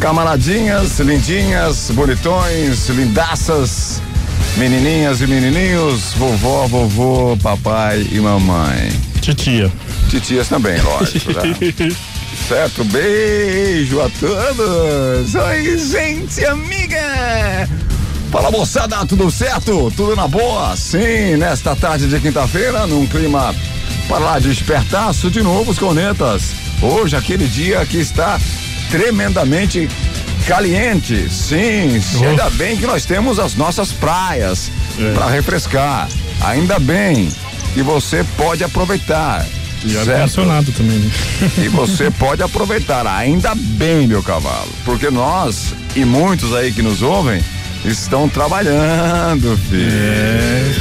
camaradinhas, lindinhas, bonitões, lindaças, menininhas e menininhos, vovó, vovô, papai e mamãe. Titia. Titias também, lógico. Né? certo, beijo a todos. Oi, gente, amiga. Fala moçada, tudo certo? Tudo na boa? Sim, nesta tarde de quinta-feira, num clima para lá de espertaço, de novo os cornetas. Hoje, aquele dia que está tremendamente caliente. Sim, oh. ainda bem que nós temos as nossas praias é. para refrescar. Ainda bem que você pode aproveitar. E ar-condicionado também. Né? E você pode aproveitar, ainda bem, meu cavalo. Porque nós e muitos aí que nos ouvem estão trabalhando, filho. É.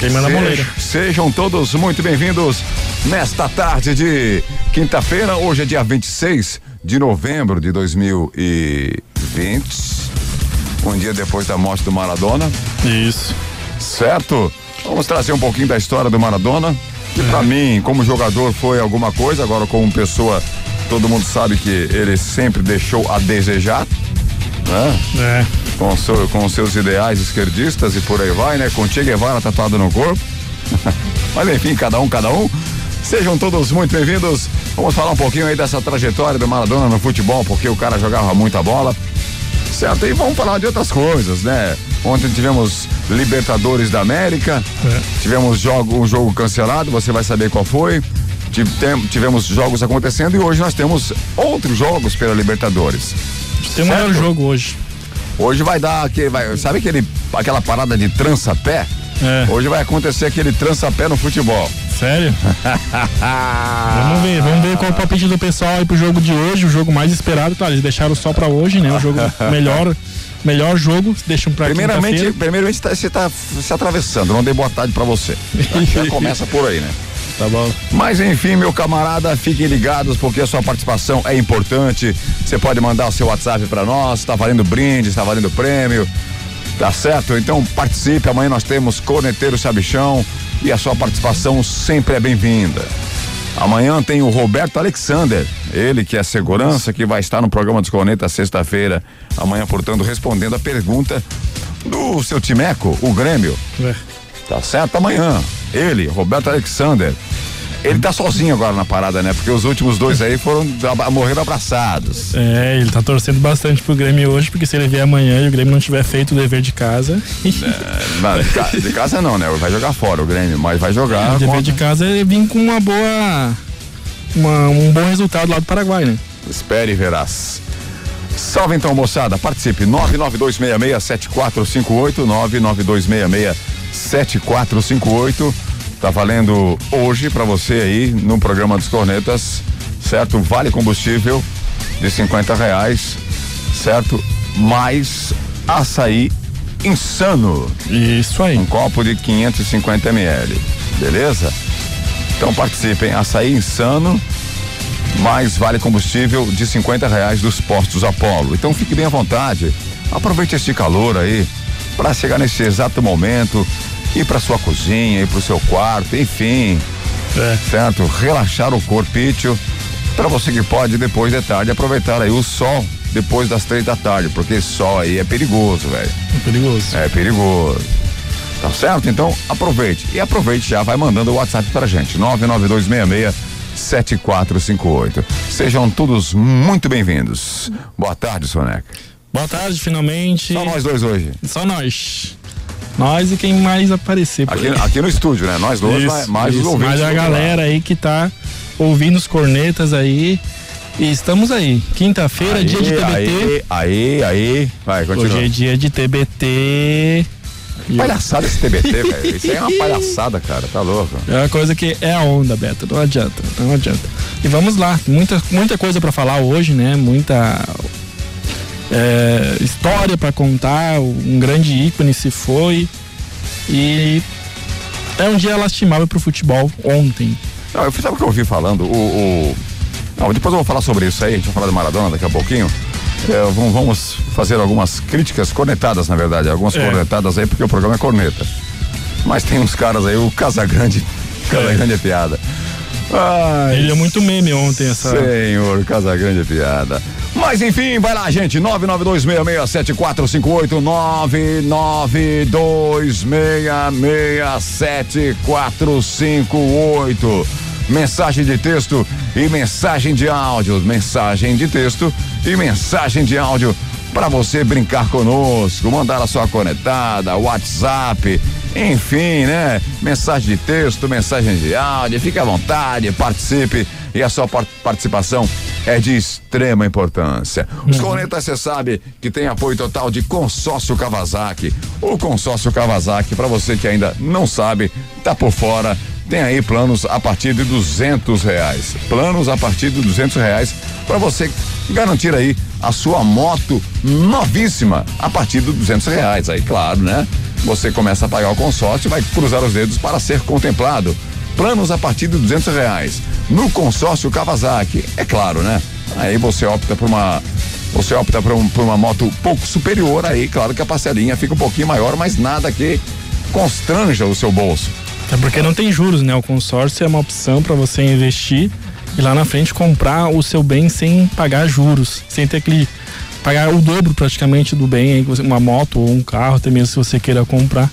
Queimando Se, a moleira. Sejam todos muito bem-vindos nesta tarde de quinta-feira. Hoje é dia 26 de novembro de 2020. Um dia depois da morte do Maradona. Isso. Certo? Vamos trazer um pouquinho da história do Maradona. Que é. para mim, como jogador, foi alguma coisa. Agora, como pessoa, todo mundo sabe que ele sempre deixou a desejar. Né? É com, seu, com seus ideais esquerdistas e por aí vai, né? Com Che Guevara tatuado no corpo. Mas enfim, cada um, cada um. Sejam todos muito bem-vindos. Vamos falar um pouquinho aí dessa trajetória do Maradona no futebol, porque o cara jogava muita bola. Certo? E vamos falar de outras coisas, né? Ontem tivemos Libertadores da América, é. tivemos jogo, um jogo cancelado, você vai saber qual foi. Tivemos jogos acontecendo e hoje nós temos outros jogos pela Libertadores. Tem o maior jogo hoje. Hoje vai dar aquele, vai, sabe aquele, aquela parada de trança-pé? É. Hoje vai acontecer aquele trança-pé no futebol. Sério? vamos ver, vamos ver qual é o palpite do pessoal aí pro jogo de hoje, o jogo mais esperado, tá? Eles deixaram só pra hoje, né? O jogo melhor, melhor jogo, deixam pra Primeiramente, primeiramente tá, você tá se atravessando, não dei boa tarde pra você. Já começa por aí, né? Tá bom. Mas enfim, meu camarada, fiquem ligados porque a sua participação é importante. Você pode mandar o seu WhatsApp para nós, tá valendo brinde, está valendo prêmio. Tá certo? Então participe. Amanhã nós temos Corneteiro Sabichão e a sua participação sempre é bem-vinda. Amanhã tem o Roberto Alexander, ele que é segurança, que vai estar no programa dos Cornetas sexta-feira. Amanhã, portanto, respondendo a pergunta do seu Timeco, o Grêmio. É. Tá certo? Amanhã. Ele, Roberto Alexander. Ele tá sozinho agora na parada, né? Porque os últimos dois aí foram morreram abraçados. É, ele tá torcendo bastante pro Grêmio hoje, porque se ele vier amanhã e o Grêmio não tiver feito o dever de casa. É, não, de, ca, de, casa não, né? Vai jogar fora o Grêmio, mas vai jogar. O dever contra... de casa é vir com uma boa. Uma, um bom resultado lá do Paraguai, né? Espere e verás. Salve então, moçada. Participe. 992667458. 99266 7458. Tá valendo hoje para você aí no programa dos Cornetas, certo? Vale combustível de 50 reais, certo? Mais açaí insano. Isso aí. Um copo de 550 ml, beleza? Então participem, açaí insano, mais vale combustível de 50 reais dos postos Apolo. Então fique bem à vontade, aproveite este calor aí para chegar nesse exato momento, ir para sua cozinha, ir para o seu quarto, enfim. É. Certo? Relaxar o corpício para você que pode depois de tarde aproveitar aí o sol depois das três da tarde, porque sol aí é perigoso, velho. É perigoso. É perigoso. Tá certo? Então aproveite. E aproveite já, vai mandando o WhatsApp pra gente. 99266 7458. Sejam todos muito bem-vindos. Boa tarde, Soneca. Boa tarde, finalmente. Só nós dois hoje. Só nós. Nós e quem mais aparecer. Aqui, aqui, no estúdio, né? Nós dois, isso, mais isso, os ouvintes. Mais a galera aí que tá ouvindo os cornetas aí. E estamos aí. Quinta-feira, dia de TBT. Aí, aí. Vai, continua. Hoje é dia de TBT. Palhaçada esse TBT, velho. Isso aí é uma palhaçada, cara. Tá louco. É uma coisa que é a onda, Beto. Não adianta. Não adianta. E vamos lá. Muita, muita coisa para falar hoje, né? Muita. É, história para contar, um grande ícone se foi. E é um dia lastimável pro futebol ontem. Não, eu sabe o que eu ouvi falando? O, o... Não, depois eu vou falar sobre isso aí, a gente vai falar do Maradona daqui a pouquinho. É, vamos fazer algumas críticas cornetadas, na verdade, algumas é. cornetadas aí, porque o programa é corneta. Mas tem uns caras aí, o Casagrande, Casagrande é, é piada. Ai, Ele é muito meme ontem, essa. Senhor, Casagrande é piada. Mas enfim, vai lá, gente. 992667458 992667458 Mensagem de texto e mensagem de áudio. Mensagem de texto e mensagem de áudio para você brincar conosco, mandar a sua conectada, WhatsApp, enfim, né? Mensagem de texto, mensagem de áudio, fique à vontade, participe e a sua participação é de extrema importância. Os uhum. Cornetas, você sabe que tem apoio total de Consórcio Kawasaki. O Consórcio Kawasaki, para você que ainda não sabe, tá por fora, tem aí planos a partir de duzentos reais. Planos a partir de duzentos reais para você garantir aí a sua moto novíssima a partir de duzentos reais. Aí, claro, né? Você começa a pagar o consórcio e vai cruzar os dedos para ser contemplado. Planos a partir de duzentos reais. No consórcio Kawasaki, é claro, né? Aí você opta por uma você opta por, um, por uma moto um pouco superior aí, claro que a parcelinha fica um pouquinho maior, mas nada que constranja o seu bolso. É porque não tem juros, né? O consórcio é uma opção para você investir e lá na frente comprar o seu bem sem pagar juros, sem ter que pagar o dobro praticamente do bem, uma moto ou um carro, até mesmo se você queira comprar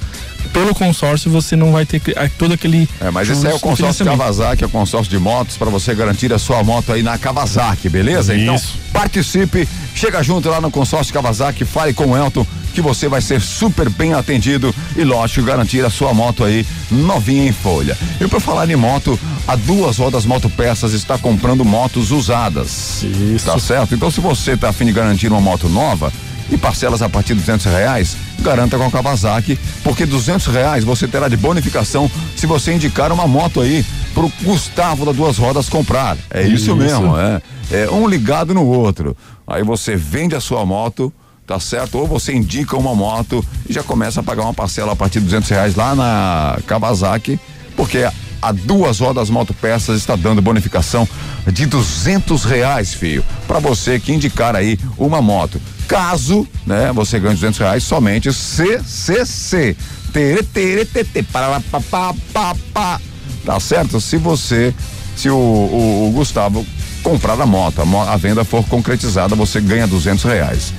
pelo consórcio você não vai ter todo aquele. É, mas esse é o consórcio Kawasaki, é o consórcio de motos para você garantir a sua moto aí na Kawasaki, beleza? Então, Isso. Então participe, chega junto lá no consórcio Kawasaki, fale com o Elton que você vai ser super bem atendido e lógico garantir a sua moto aí novinha em folha. E para falar em moto, a duas rodas motopeças está comprando motos usadas. Isso. Tá certo? Então se você tá afim de garantir uma moto nova, e parcelas a partir de duzentos reais, garanta com a Kawasaki, porque duzentos reais você terá de bonificação se você indicar uma moto aí pro Gustavo da Duas Rodas comprar. É isso, isso mesmo, é. É um ligado no outro. Aí você vende a sua moto, tá certo? Ou você indica uma moto e já começa a pagar uma parcela a partir de duzentos reais lá na Kawasaki, porque a duas rodas motopeças está dando bonificação de duzentos reais, filho, para você que indicar aí uma moto. Caso, né, você ganhe 200 reais somente CCC. Tere, tere, tere, para, pa, pa, pa, pa. Tá certo? Se você, se o, o, o Gustavo comprar a moto, a, venda for concretizada, você ganha 200 reais.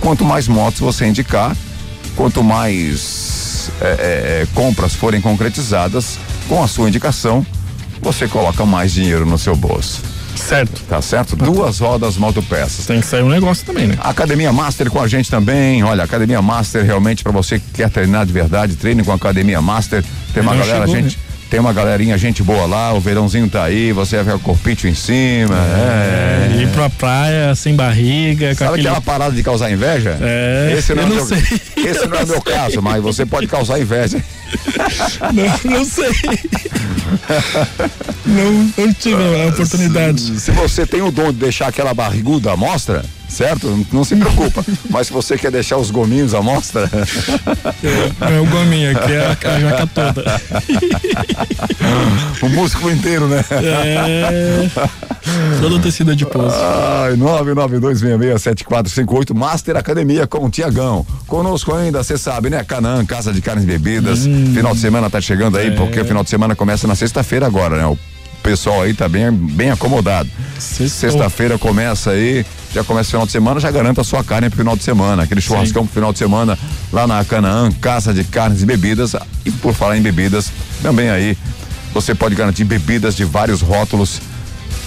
Quanto mais motos você indicar, quanto mais é, é, é, compras forem concretizadas, com a sua indicação, você coloca mais dinheiro no seu bolso. Certo. Tá certo? Duas rodas motopeças. Tem que sair um negócio também, né? Academia Master com a gente também. Olha, Academia Master realmente para você que quer treinar de verdade, treine com a Academia Master. Tem uma galera, chegou, gente. Né? Tem uma galerinha, gente boa lá, o verãozinho tá aí, você vai ver o corpite em cima. É, é. Ir pra praia sem barriga. Sabe aquele... aquela parada de causar inveja? É. Esse não, é meu, não sei. Esse não é meu caso, mas você pode causar inveja. Não, não sei. Não, não tive a oportunidade. Se, se, você tem o dom de deixar aquela barriguda à mostra, certo? Não se preocupa. Mas se você quer deixar os gominhos à mostra. É, é o gominho aqui, é a, a jaca toda. o músculo inteiro, né? É. Todo tecido adiposo. Ai, 992667458 Master Academia com o Tiagão. Conosco ainda, você sabe, né? Canã, Casa de Carnes e Bebidas. Hum. Final de semana tá chegando aí, é. porque o final de semana começa na sexta-feira agora, né? O pessoal aí tá bem, bem acomodado. Sexta-feira começa aí, já começa o final de semana, já garanta a sua carne pro final de semana. Aquele churrascão Sim. pro final de semana lá na Canaã, Casa de Carnes e Bebidas. E por falar em bebidas, também aí você pode garantir bebidas de vários rótulos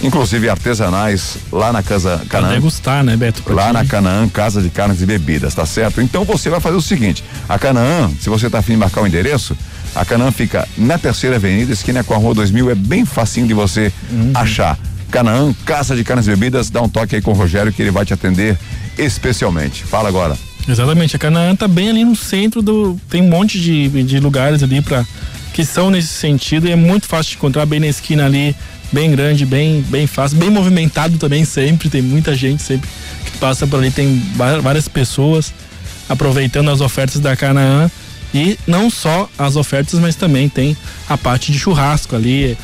inclusive artesanais, lá na Casa Canaã. degustar, né, Beto? Lá na Canaã, Casa de Carnes e Bebidas, tá certo? Então você vai fazer o seguinte: a Canaã, se você tá afim de marcar o endereço, a Canaã fica na terceira avenida, esquina com a rua 2000, é bem facinho de você uhum. achar. Canaã, Casa de Carnes e Bebidas, dá um toque aí com o Rogério que ele vai te atender especialmente. Fala agora. Exatamente, a Canaã tá bem ali no centro do. Tem um monte de, de lugares ali para que são nesse sentido e é muito fácil de encontrar bem na esquina ali bem grande, bem, bem fácil, bem movimentado também sempre, tem muita gente sempre que passa por ali, tem várias pessoas aproveitando as ofertas da Canaã e não só as ofertas, mas também tem a parte de churrasco ali,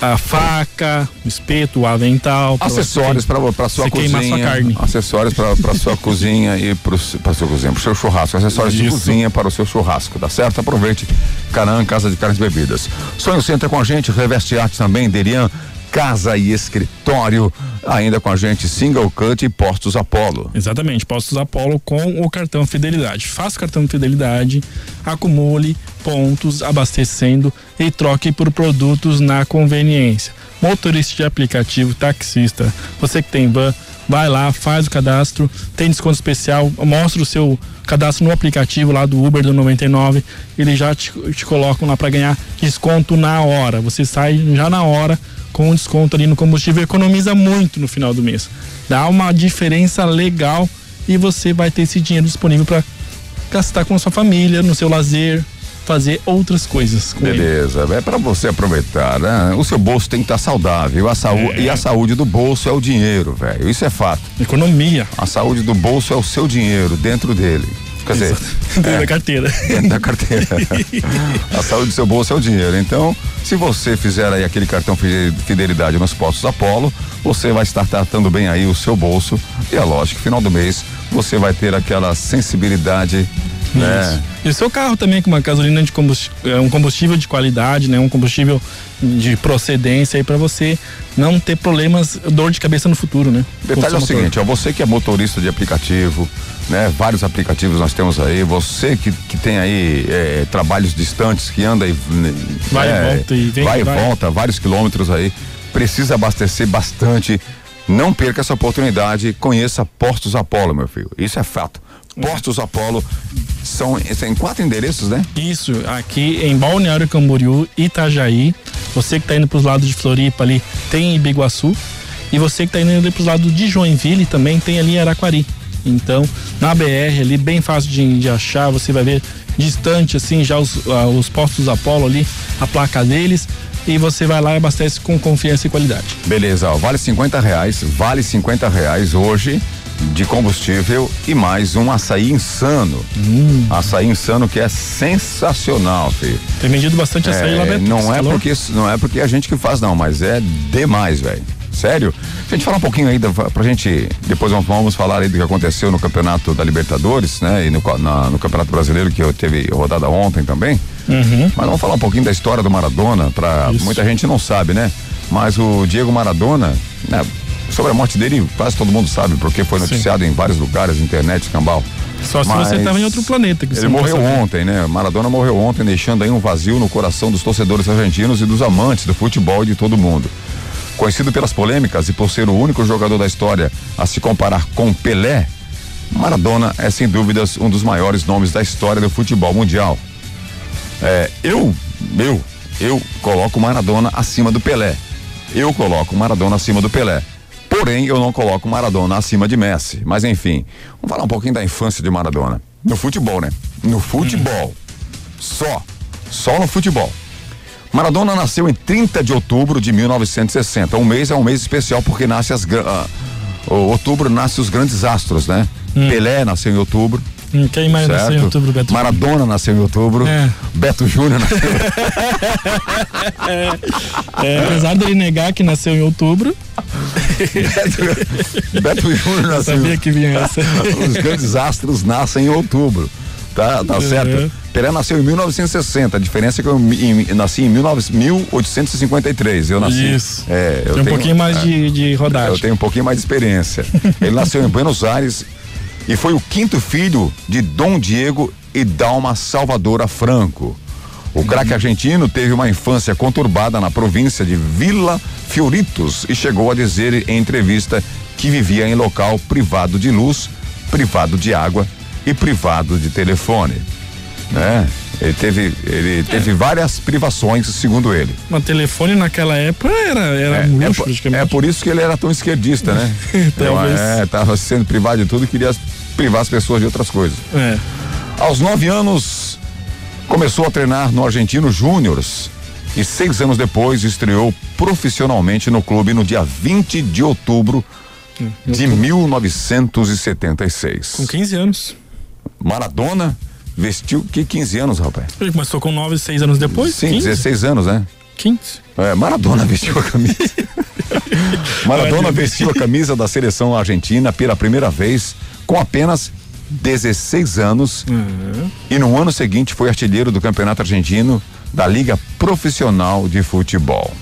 a faca, o espeto, o avental. Acessórios para sua cozinha. Sua carne. Acessórios para sua cozinha e para sua cozinha, para o seu churrasco. Acessórios Isso. de cozinha para o seu churrasco, tá certo? Aproveite. Canã, Casa de Carnes e Bebidas. Sonho Center com a gente, Reveste Arte também, Derian casa e escritório. Ainda com a gente, Single Cut e Postos Apollo. Exatamente, Postos Apollo com o cartão Fidelidade. Faça o cartão Fidelidade, acumule pontos abastecendo e troque por produtos na conveniência. Motorista de aplicativo, taxista, você que tem van, vai lá, faz o cadastro, tem desconto especial, mostra o seu cadastro no aplicativo lá do Uber do 99, eles já te, te colocam lá para ganhar desconto na hora. Você sai já na hora com desconto ali no combustível, economiza muito no final do mês. Dá uma diferença legal e você vai ter esse dinheiro disponível para gastar com a sua família, no seu lazer, fazer outras coisas. Beleza, ele. é para você aproveitar, né? O seu bolso tem que estar tá saudável, a saúde é. e a saúde do bolso é o dinheiro, velho. Isso é fato. Economia. A saúde do bolso é o seu dinheiro dentro dele. Quer dizer, dentro é, da carteira. Dentro da carteira. a saúde do seu bolso é o dinheiro. Então, se você fizer aí aquele cartão fidelidade nos postos Apollo, você vai estar tratando bem aí o seu bolso. E é lógico, final do mês, você vai ter aquela sensibilidade né? E o seu carro também com uma gasolina de combustível, é um combustível de qualidade, né? Um combustível de procedência aí para você não ter problemas, dor de cabeça no futuro, né? Detalhe é o seguinte, ó, você que é motorista de aplicativo, né? Vários aplicativos nós temos aí. Você que, que tem aí é, trabalhos distantes, que anda e. Vai é, e volta e vem. Vai e volta, vários quilômetros aí. Precisa abastecer bastante. Não perca essa oportunidade. Conheça Postos Apolo, meu filho. Isso é fato. Postos Apolo são, são quatro endereços, né? Isso, aqui em Balneário Camboriú, Itajaí. Você que está indo para os lados de Floripa ali, tem Ibiguaçu. E você que está indo para os lados de Joinville também tem ali Araquari. Então, na BR ali, bem fácil de, de achar, você vai ver distante assim já os, uh, os postos Apollo ali, a placa deles e você vai lá e abastece com confiança e qualidade. Beleza, ó, vale 50 reais, vale 50 reais hoje de combustível e mais um açaí insano. Hum. Açaí insano que é sensacional, filho. Tem vendido bastante açaí é, lá dentro. Não é porque não é porque a gente que faz não, mas é demais, velho. Sério? A gente fala um pouquinho aí da, pra gente, depois vamos falar aí do que aconteceu no campeonato da Libertadores, né? E no, na, no campeonato brasileiro que teve rodada ontem também. Uhum. Mas vamos falar um pouquinho da história do Maradona, pra Isso. muita gente não sabe, né? Mas o Diego Maradona, né? Sobre a morte dele, quase todo mundo sabe, porque foi noticiado Sim. em vários lugares, internet, cambal. Só se Mas você estava em outro planeta. ele morreu ontem, né? Maradona morreu ontem, deixando aí um vazio no coração dos torcedores argentinos e dos amantes do futebol e de todo mundo. Conhecido pelas polêmicas e por ser o único jogador da história a se comparar com Pelé, Maradona é sem dúvidas um dos maiores nomes da história do futebol mundial. É, eu, eu, eu coloco Maradona acima do Pelé. Eu coloco Maradona acima do Pelé. Porém, eu não coloco Maradona acima de Messi. Mas enfim, vamos falar um pouquinho da infância de Maradona. No futebol, né? No futebol. Só. Só no futebol. Maradona nasceu em 30 de outubro de 1960. Um mês é um mês especial porque nasce as. Uh, outubro nasce os grandes astros, né? Hum. Pelé nasceu em outubro. Hum, quem mais certo? nasceu em outubro? Beto Maradona nasceu em outubro. É. Beto Júnior nasceu. é, é, apesar dele negar que nasceu em outubro. Beto, Beto Júnior nasceu. Eu sabia que vinha essa. Os grandes astros nascem em outubro. Tá, tá certo? Uhum. Pelé nasceu em 1960. A diferença é que eu, em, nasci em 19, 1853. Eu nasci. Isso. É, eu Tem um tenho, pouquinho mais é, de, de rodagem. Eu tenho um pouquinho mais de experiência. Ele nasceu em Buenos Aires e foi o quinto filho de Dom Diego e Dalma Salvadora Franco. O craque uhum. argentino teve uma infância conturbada na província de Vila Fioritos e chegou a dizer em entrevista que vivia em local privado de luz, privado de água e privado de telefone. Né? Ele teve, ele teve é. várias privações, segundo ele. Mas telefone naquela época era, era é, luxo, é, praticamente. É por isso que ele era tão esquerdista, né? Talvez. É, tava sendo privado de tudo e queria privar as pessoas de outras coisas. É. Aos nove anos, começou a treinar no Argentino Júniors e seis anos depois estreou profissionalmente no clube no dia 20 de outubro de 1976. Com 15 anos. Maradona vestiu que 15 anos, rapaz? Ele começou com 9, 6 anos depois? Sim, 15? 16 anos, né? 15. É, Maradona vestiu a camisa. Maradona vestiu a camisa da seleção argentina pela primeira vez com apenas 16 anos uhum. e no ano seguinte foi artilheiro do Campeonato Argentino da Liga Profissional de Futebol.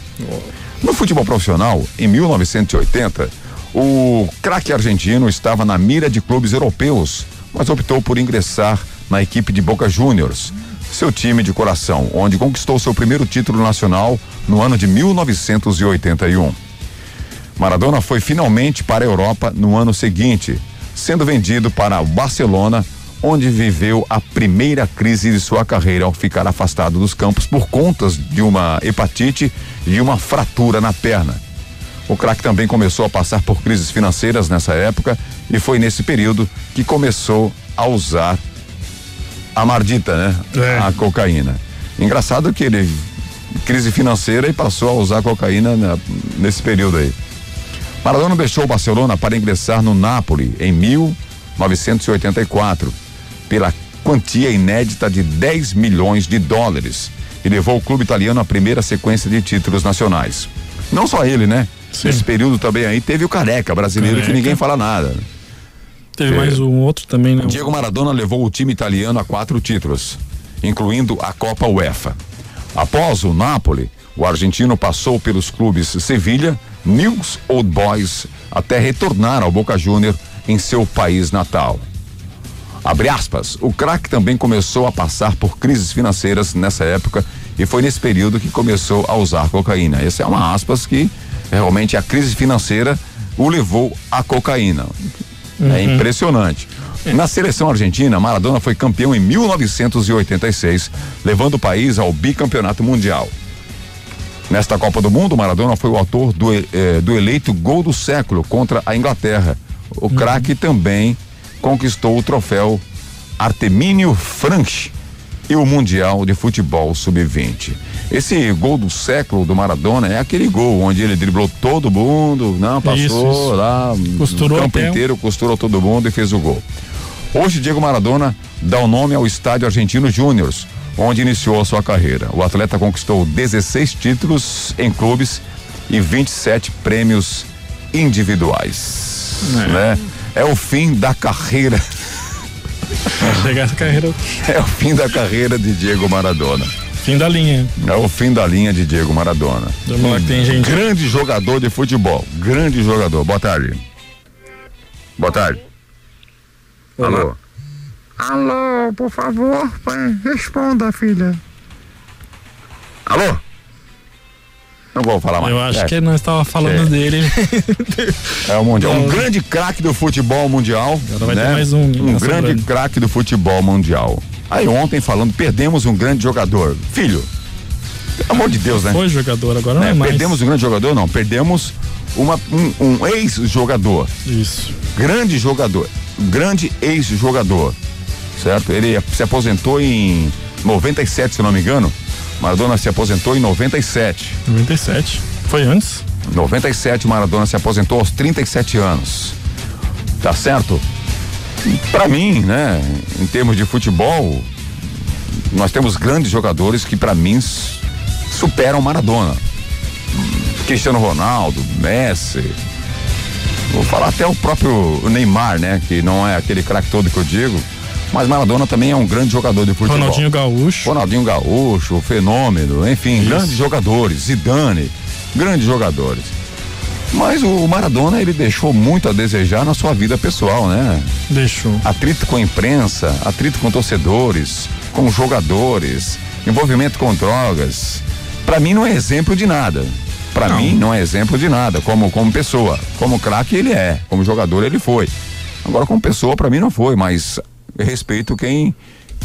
No futebol profissional, em 1980, o craque argentino estava na mira de clubes europeus, mas optou por ingressar na equipe de Boca Juniors, seu time de coração, onde conquistou seu primeiro título nacional no ano de 1981. Maradona foi finalmente para a Europa no ano seguinte, sendo vendido para o Barcelona, onde viveu a primeira crise de sua carreira ao ficar afastado dos campos por contas de uma hepatite e uma fratura na perna. O craque também começou a passar por crises financeiras nessa época e foi nesse período que começou a usar a mardita, né? É. A cocaína. Engraçado que ele crise financeira e passou a usar cocaína na, nesse período aí. Maradona deixou o Barcelona para ingressar no Napoli em 1984 pela quantia inédita de 10 milhões de dólares e levou o clube italiano à primeira sequência de títulos nacionais. Não só ele, né? Sim. Nesse período também aí teve o Careca brasileiro Careca. que ninguém fala nada. Teve é, mais um outro também, né? Diego Maradona levou o time italiano a quatro títulos, incluindo a Copa UEFA. Após o Napoli, o argentino passou pelos clubes Sevilha, News Old Boys, até retornar ao Boca Júnior em seu país natal. Abre aspas, o craque também começou a passar por crises financeiras nessa época e foi nesse período que começou a usar cocaína. Essa é uma aspas que realmente a crise financeira o levou à cocaína. É uhum. É impressionante. Na seleção argentina, Maradona foi campeão em 1986, levando o país ao bicampeonato mundial. Nesta Copa do Mundo, Maradona foi o autor do, eh, do eleito gol do século contra a Inglaterra. O uhum. craque também conquistou o troféu Artemínio Franchi e o Mundial de Futebol Sub-20. Esse gol do século do Maradona é aquele gol onde ele driblou todo mundo, não passou isso, isso. lá, costurou o campo inteiro, costurou todo mundo e fez o gol. Hoje, Diego Maradona dá o nome ao Estádio Argentino Júniors, onde iniciou a sua carreira. O atleta conquistou 16 títulos em clubes e 27 prêmios individuais. É. Né? é o fim da carreira. Chegar essa carreira. É o fim da carreira de Diego Maradona. Fim da linha. É o fim da linha de Diego Maradona. Um tem gente. Grande jogador de futebol. Grande jogador. Boa tarde. Boa tarde. Alô? Alô, por favor, pai, responda, filha. Alô? Não vou falar mais. Eu acho é. que nós estava falando é. dele. É o Mundial. Um grande craque do futebol mundial. Agora vai né? ter mais um. Um grande craque do futebol mundial. Aí ontem falando, perdemos um grande jogador. Filho, pelo amor de Deus, né? Foi jogador, agora não é, é mais. Perdemos um grande jogador? Não, perdemos uma, um, um ex-jogador. Isso. Grande jogador. Grande ex-jogador. Certo? Ele se aposentou em 97, se não me engano. Maradona se aposentou em 97. 97. Foi antes? 97, Maradona se aposentou aos 37 anos. Tá certo? Para mim, né, em termos de futebol, nós temos grandes jogadores que para mim superam Maradona. Cristiano Ronaldo, Messi. Vou falar até o próprio Neymar, né, que não é aquele craque todo que eu digo mas Maradona também é um grande jogador de futebol. Ronaldinho Gaúcho. Ronaldinho Gaúcho, fenômeno, enfim, Isso. grandes jogadores. Zidane, grandes jogadores. Mas o Maradona, ele deixou muito a desejar na sua vida pessoal, né? Deixou. Atrito com a imprensa, atrito com torcedores, com jogadores, envolvimento com drogas. Para mim não é exemplo de nada. Para mim não é exemplo de nada, como como pessoa. Como craque ele é, como jogador ele foi. Agora como pessoa para mim não foi, mas respeito quem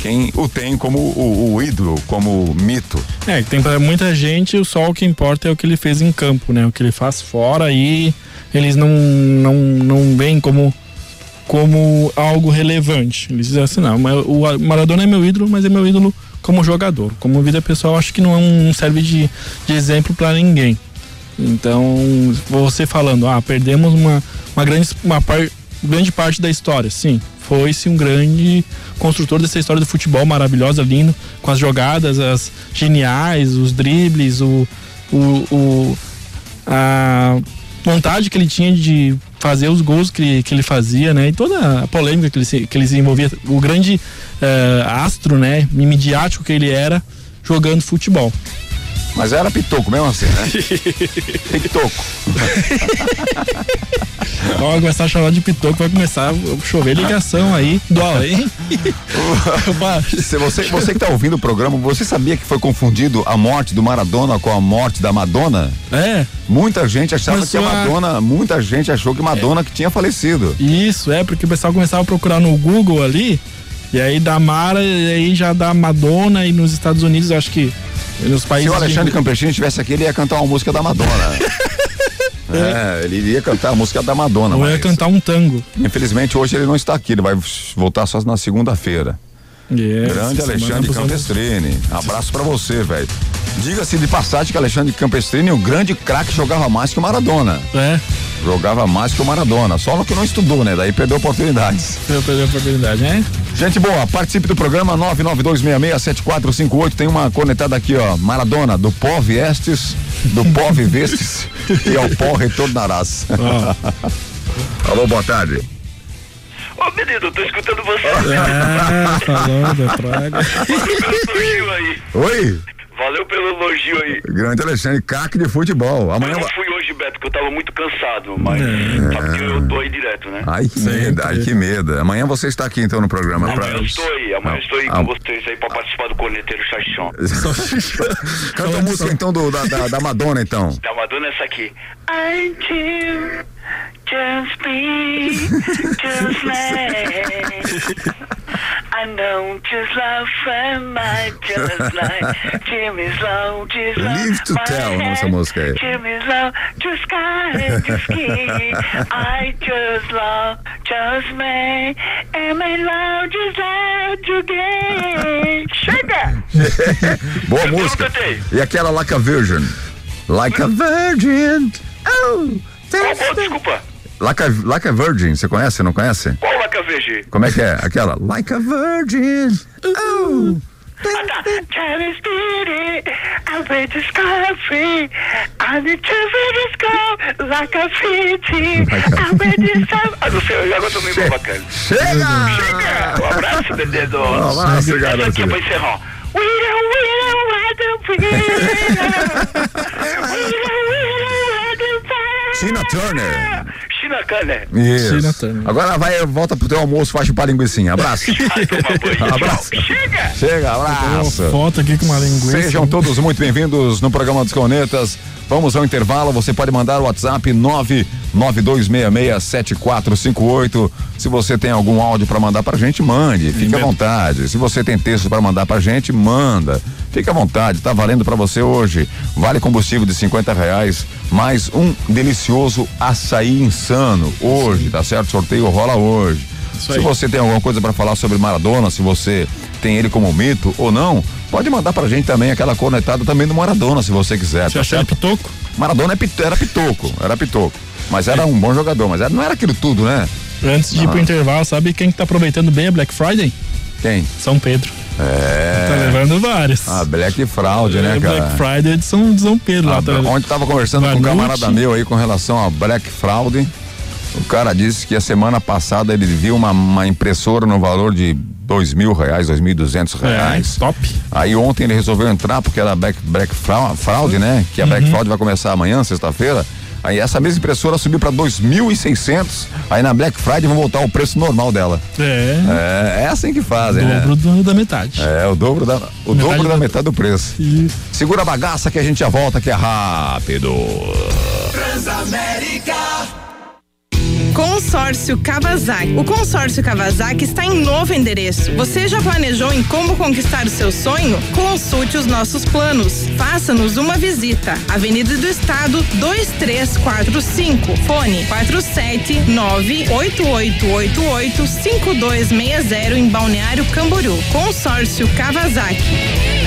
quem o tem como o, o, ídolo, como mito. É, tem para muita gente só o que importa é o que ele fez em campo, né? O que ele faz fora e eles não não não veem como como algo relevante. Eles dizem assim, não, o Maradona é meu ídolo, mas é meu ídolo como jogador. Como vida pessoal, acho que não, não serve de, de exemplo para ninguém. Então, você falando, ah, perdemos uma, uma, grande, uma grande parte da história, sim. Foi-se um grande construtor dessa história do futebol maravilhosa, lindo, com as jogadas, as geniais, os dribles, o, o, o a vontade que ele tinha de fazer os gols que, que ele fazia, né? E toda a polêmica que ele, que ele se envolvia, o grande uh, astro, né? Midiático que ele era jogando futebol. Mas era pitoco mesmo assim, né? pitoco. Vai começar a chamar de pitoco, vai começar a chover ligação aí do além. Se você, você que tá ouvindo o programa, você sabia que foi confundido a morte do Maradona com a morte da Madonna? É. Muita gente achava Começou que a Madonna, a... muita gente achou que Madonna é. que tinha falecido. Isso, é, porque o pessoal começava a procurar no Google ali, e aí da Mara, e aí já da Madonna, e nos Estados Unidos, eu acho que nos países Se o Alexandre de... Campesino estivesse aqui, ele ia cantar uma música da Madonna. é, ele iria cantar a música da Madonna. Ou ia cantar um tango. Infelizmente, hoje ele não está aqui, ele vai voltar só na segunda-feira. Yes, Grande Alexandre Campestrini. Abraço para você, velho. Diga-se de passagem que Alexandre Campestrini, o grande craque, jogava mais que o Maradona. É. Jogava mais que o Maradona. Só no que não estudou, né? Daí perdeu oportunidades. Perdeu oportunidade, né? Gente boa, participe do programa 992667458. Tem uma conectada aqui, ó. Maradona, do pó viestes, do pó vivestes e ao pó retornarás. Oh. Alô, boa tarde. Ô menino, tô escutando você. Ah, falando, traga. Oi? Valeu pelo elogio aí. Grande Alexandre, craque de futebol. Amanhã eu não fui hoje, Beto, porque eu tava muito cansado, mas é. sabe que eu tô aí direto, né? Ai, que medo, ai, que medo. Amanhã você está aqui então no programa. Amanhã pra... eu estou aí, amanhã eu estou aí com vocês aí pra participar do Corneteiro Chachão. Canta a música então do, da, da, da Madonna, então. Da Madonna essa aqui. Until just me, just me. I know just love and I just like Jimmy's low, just Live to tell, nossa música aí. Jimmy's low, just sky, just ski. I just love just me, and my love just love to get. Chega! Boa música. E aquela Like a Virgin. Like a Virgin. Oh, oh, oh desculpa. Like a, like a Virgin, você conhece, não conhece? Qual Like a Virgin? Como é que é? Aquela Like a Virgin. Oh. Ah, meio bacana. Chega! Chega! Um abraço, Bededo. Um abraço, garoto. Aqui pra encerrar. We don't, we don't want to be. We don't, we don't want to be. Tina Turner. Tina Turner. Isso. Tina Turner. Agora vai, volta pro teu almoço, faz chupar linguiça. Abraço. abraço. Chega. Chega, abraço. Foto aqui com uma linguiça. Sejam todos muito bem-vindos no programa dos Cornetas. Vamos ao intervalo. Você pode mandar o WhatsApp 992667458. Se você tem algum áudio para mandar pra gente, mande. Fique à vontade. Se você tem texto para mandar pra gente, manda. Fique à vontade. Tá valendo para você hoje. Vale combustível de 50 reais, mais um delicioso açaí insano. Hoje, tá certo? Sorteio rola hoje. Se você tem alguma coisa para falar sobre Maradona, se você tem ele como mito ou não, pode mandar pra gente também aquela cornetada também do Maradona, se você quiser. Você tá pitoco? Maradona é era pitoco, era pitoco. Mas era um bom jogador, mas era, não era aquilo tudo, né? Antes de ah. ir pro ah. intervalo, sabe quem que tá aproveitando bem a Black Friday? Quem? São Pedro. É. Tá levando vários. Ah, Black Friday, né, cara? Black Friday de São, de São Pedro. Lá, tá ontem tava conversando Vanucci. com um camarada meu aí com relação a Black Friday. O cara disse que a semana passada ele viu uma, uma impressora no valor de dois mil reais, dois mil e duzentos é, reais. É, top. Aí ontem ele resolveu entrar porque era Black, Black Fraud, né? Que a uhum. Black Fraud vai começar amanhã, sexta-feira. Aí essa mesma impressora subiu para 2.600. Aí na Black Friday vão voltar o preço normal dela. É. É, é assim que fazem, o né? dobro né? da metade. É, o dobro da, o metade dobro da, da metade do preço. Isso. Segura a bagaça que a gente já volta, que é rápido. Transamérica. Consórcio Kawasaki. O Consórcio Kawasaki está em novo endereço. Você já planejou em como conquistar o seu sonho? Consulte os nossos planos. Faça-nos uma visita. Avenida do Estado 2345. Fone 47988885260 em Balneário Camboriú. Consórcio Kawasaki.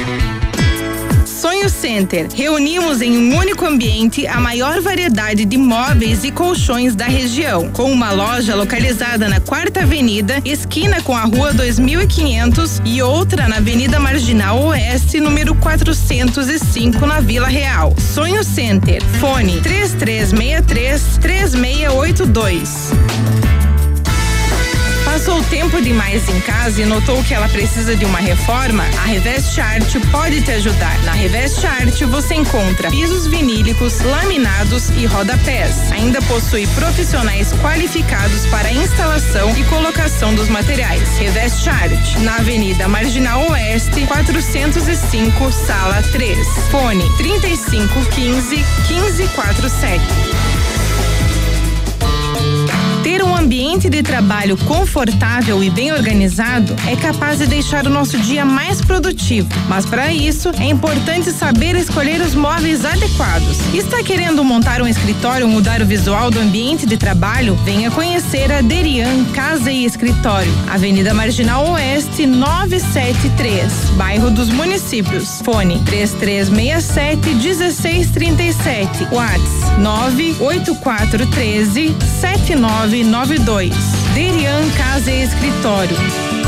Sonho Center. Reunimos em um único ambiente a maior variedade de móveis e colchões da região, com uma loja localizada na Quarta Avenida, esquina com a Rua 2500 e outra na Avenida Marginal Oeste, número 405, na Vila Real. Sonho Center. Fone 3363 3682. Passou tempo demais em casa e notou que ela precisa de uma reforma? A Revest Art pode te ajudar. Na Revest Art você encontra pisos vinílicos, laminados e rodapés. Ainda possui profissionais qualificados para instalação e colocação dos materiais. Revest Art, na Avenida Marginal Oeste, 405, sala 3. Fone 3515 1547. Ambiente de trabalho confortável e bem organizado é capaz de deixar o nosso dia mais produtivo. Mas para isso, é importante saber escolher os móveis adequados. Está querendo montar um escritório ou mudar o visual do ambiente de trabalho? Venha conhecer a Derian Casa e Escritório, Avenida Marginal Oeste 973, bairro dos Municípios. Fone 3367 1637. Whats 98413 7992. Derian Casa e Escritório.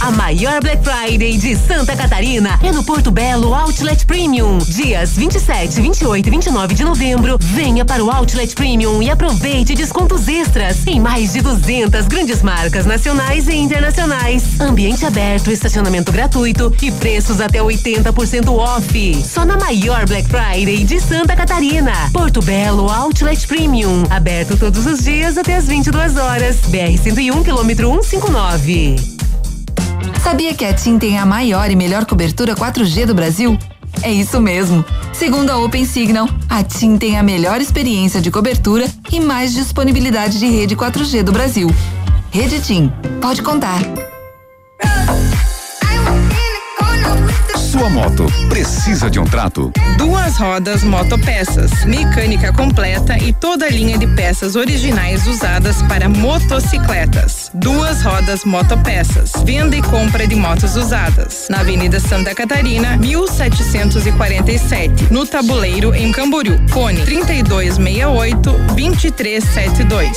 A maior Black Friday de Santa Catarina é no Porto Belo Outlet Premium. Dias 27, 28 e 29 de novembro, venha para o Outlet Premium e aproveite descontos extras em mais de 200 grandes marcas nacionais e internacionais. Ambiente aberto, estacionamento gratuito e preços até 80% off. Só na maior Black Friday de Santa Catarina. Porto Belo Outlet Premium. Aberto todos os dias até as 22 horas. BR 101 quilômetro 159. Sabia que a TIM tem a maior e melhor cobertura 4G do Brasil? É isso mesmo. Segundo a Open Signal, a TIM tem a melhor experiência de cobertura e mais disponibilidade de rede 4G do Brasil. Rede TIM. Pode contar. Sua moto precisa de um trato? Duas rodas motopeças, mecânica completa e toda a linha de peças originais usadas para motocicletas. Duas rodas motopeças, venda e compra de motos usadas. Na Avenida Santa Catarina, 1747, no Tabuleiro, em Camboriú. Fone 3268 2372.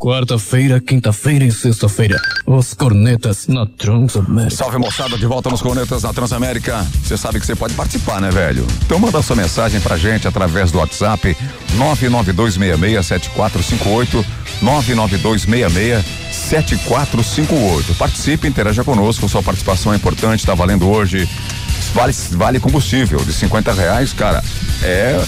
Quarta-feira, quinta-feira e sexta-feira, os cornetas na Transamérica. Salve moçada, de volta nos Cornetas na Transamérica. Você sabe que você pode participar, né, velho? Então manda sua mensagem pra gente através do WhatsApp 992667458 992667458. Participe, interaja conosco, sua participação é importante, tá valendo hoje. Vale, vale combustível de 50 reais, cara. É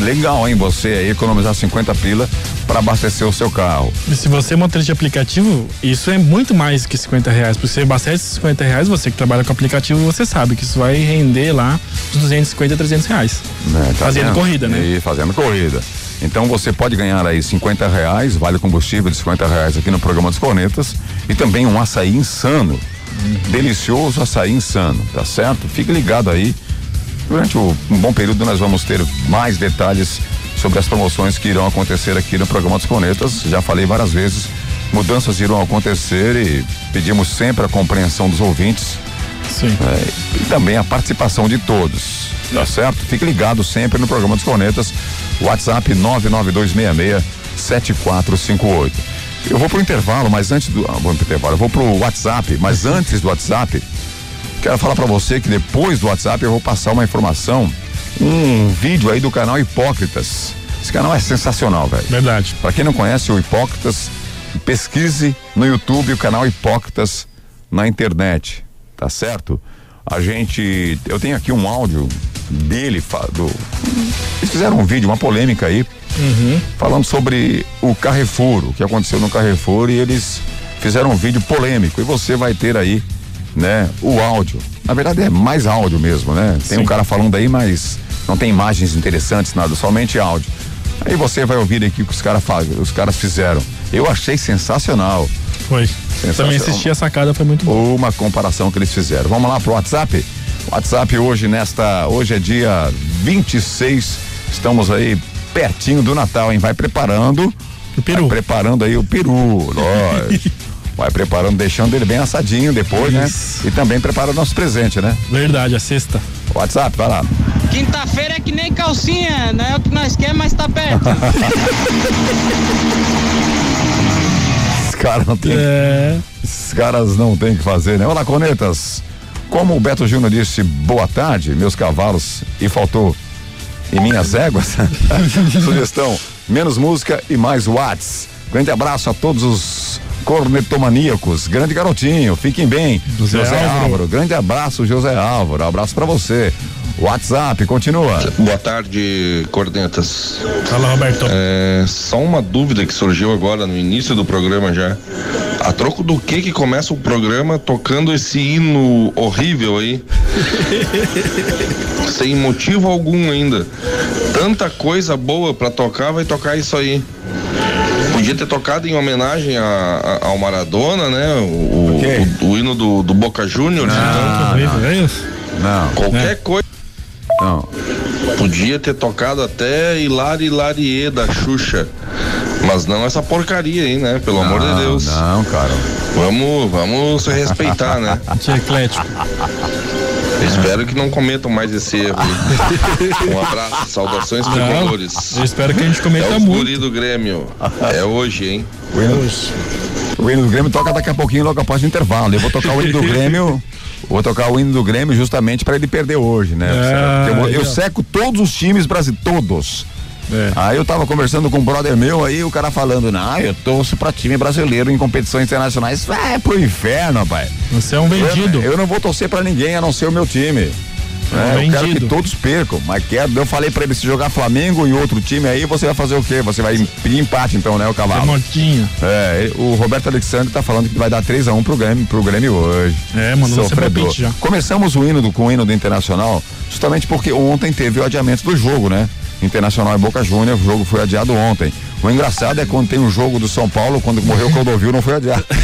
legal, hein? Você aí economizar 50 pila para abastecer o seu carro. E se você é motorista de aplicativo, isso é muito mais que 50 reais. Porque você abastece 50 reais, você que trabalha com aplicativo, você sabe que isso vai render lá uns 250, 300 reais. Né, tá Fazendo vendo? corrida, né? E fazendo corrida. Então você pode ganhar aí 50 reais, vale combustível de 50 reais aqui no programa dos Cornetas e também um açaí insano. Delicioso açaí insano, tá certo? Fique ligado aí. Durante o- um bom período nós vamos ter mais detalhes sobre as promoções que irão acontecer aqui no programa dos Cornetas. Já falei várias vezes, mudanças irão acontecer e pedimos sempre a compreensão dos ouvintes Sim. é, e também a participação de todos, tá certo? Fique ligado sempre no programa dos Cornetas, WhatsApp 992667458. Eu vou pro intervalo, mas antes do. Ah, vou pro intervalo, eu vou pro WhatsApp, mas antes do WhatsApp, quero falar pra você que depois do WhatsApp eu vou passar uma informação, um vídeo aí do canal Hipócritas. Esse canal é sensacional, velho. Verdade. Pra quem não conhece o Hipócritas, pesquise no YouTube o canal Hipócritas na internet, tá certo? A gente, eu tenho aqui um áudio dele, do, eles fizeram um vídeo, uma polêmica aí, falando sobre o Carrefour, o que aconteceu no Carrefour e eles fizeram um vídeo polêmico e você vai ter aí, né, o áudio. Na verdade é mais áudio mesmo, né? Tem um cara falando aí, mas não tem imagens interessantes, nada, somente áudio. Aí você vai ouvir aqui o que os caras os caras fizeram. Eu achei sensacional. Foi. Também assisti a sacada, foi muito bom. Uma comparação que eles fizeram. Vamos lá pro WhatsApp? WhatsApp hoje nesta, hoje é dia 26, estamos aí pertinho do Natal, hein? Vai preparando. O peru. Vai preparando aí o peru, lógico. Vai preparando, deixando ele bem assadinho depois, né? E também prepara o nosso presente, né? Verdade, a sexta. WhatsApp, vai lá. Quinta-feira é que nem calcinha, não é o que nós queremos, mas tá perto. Esses caras não tem. É. Esses caras não tem o que fazer, né? Olá, Conetas. Como o Beto Júnior disse, boa tarde, meus cavalos, e faltou em minhas éguas. Sugestão: menos música e mais watts. Grande abraço a todos os cornetomaníacos. Grande garotinho, fiquem bem. José Álvaro. Álvaro. Grande abraço, José Álvaro. Abraço pra você. WhatsApp, continua. Boa tarde, cornetas. Fala, Roberto. É, só uma dúvida que surgiu agora no início do programa já. A troco do que que começa o programa tocando esse hino horrível aí? Sem motivo algum ainda. Tanta coisa boa pra tocar, vai tocar isso aí. Podia ter tocado em homenagem a- a- ao Maradona, né? O, o- o- o hino do, do Boca Juniors, então. Horrível, é isso? Não, Qualquer coisa. não. Podia ter tocado até Hilari Hilarie da Xuxa. Mas não essa porcaria aí, né? Pelo amor de Não, Deus. Não, cara. Vamos, vamos se respeitar, né? Tinha eclético. Espero que não cometam mais esse erro. aí. Um abraço, saudações tricolores. Eu espero que a gente É cometa os muito. guri do Grêmio. É hoje, hein? O hino, o hino do Grêmio toca daqui a pouquinho, logo após o intervalo. Eu vou tocar o hino do Grêmio. Vou tocar o hino do Grêmio justamente para ele perder hoje, né? Porque eu, eu seco todos os times brasileiros, todos. É. Aí eu tava conversando com um brother meu aí, o cara falando, não, eu torço pra time brasileiro em competições internacionais. Ah, é pro inferno, rapaz. Você é um vendido. Eu, eu não vou torcer pra ninguém a não ser o meu time. É, eu quero que todos percam, mas quero, eu falei pra ele, se jogar Flamengo e outro time aí, você vai fazer o quê? Você vai pedir empate então, né, o É cavalo? mortinho. É, o Roberto Alexandre tá falando que vai dar 3 a 1 pro Grêmio, pro Grêmio hoje. É, seu Sofredor. palpite já. Começamos o hino do, com o hino do Internacional, justamente porque ontem teve o adiamento do jogo, né? Internacional e Boca Júnior, o jogo foi adiado ontem. O engraçado é quando tem um jogo do São Paulo, quando morreu o Clodovil, não foi adiado.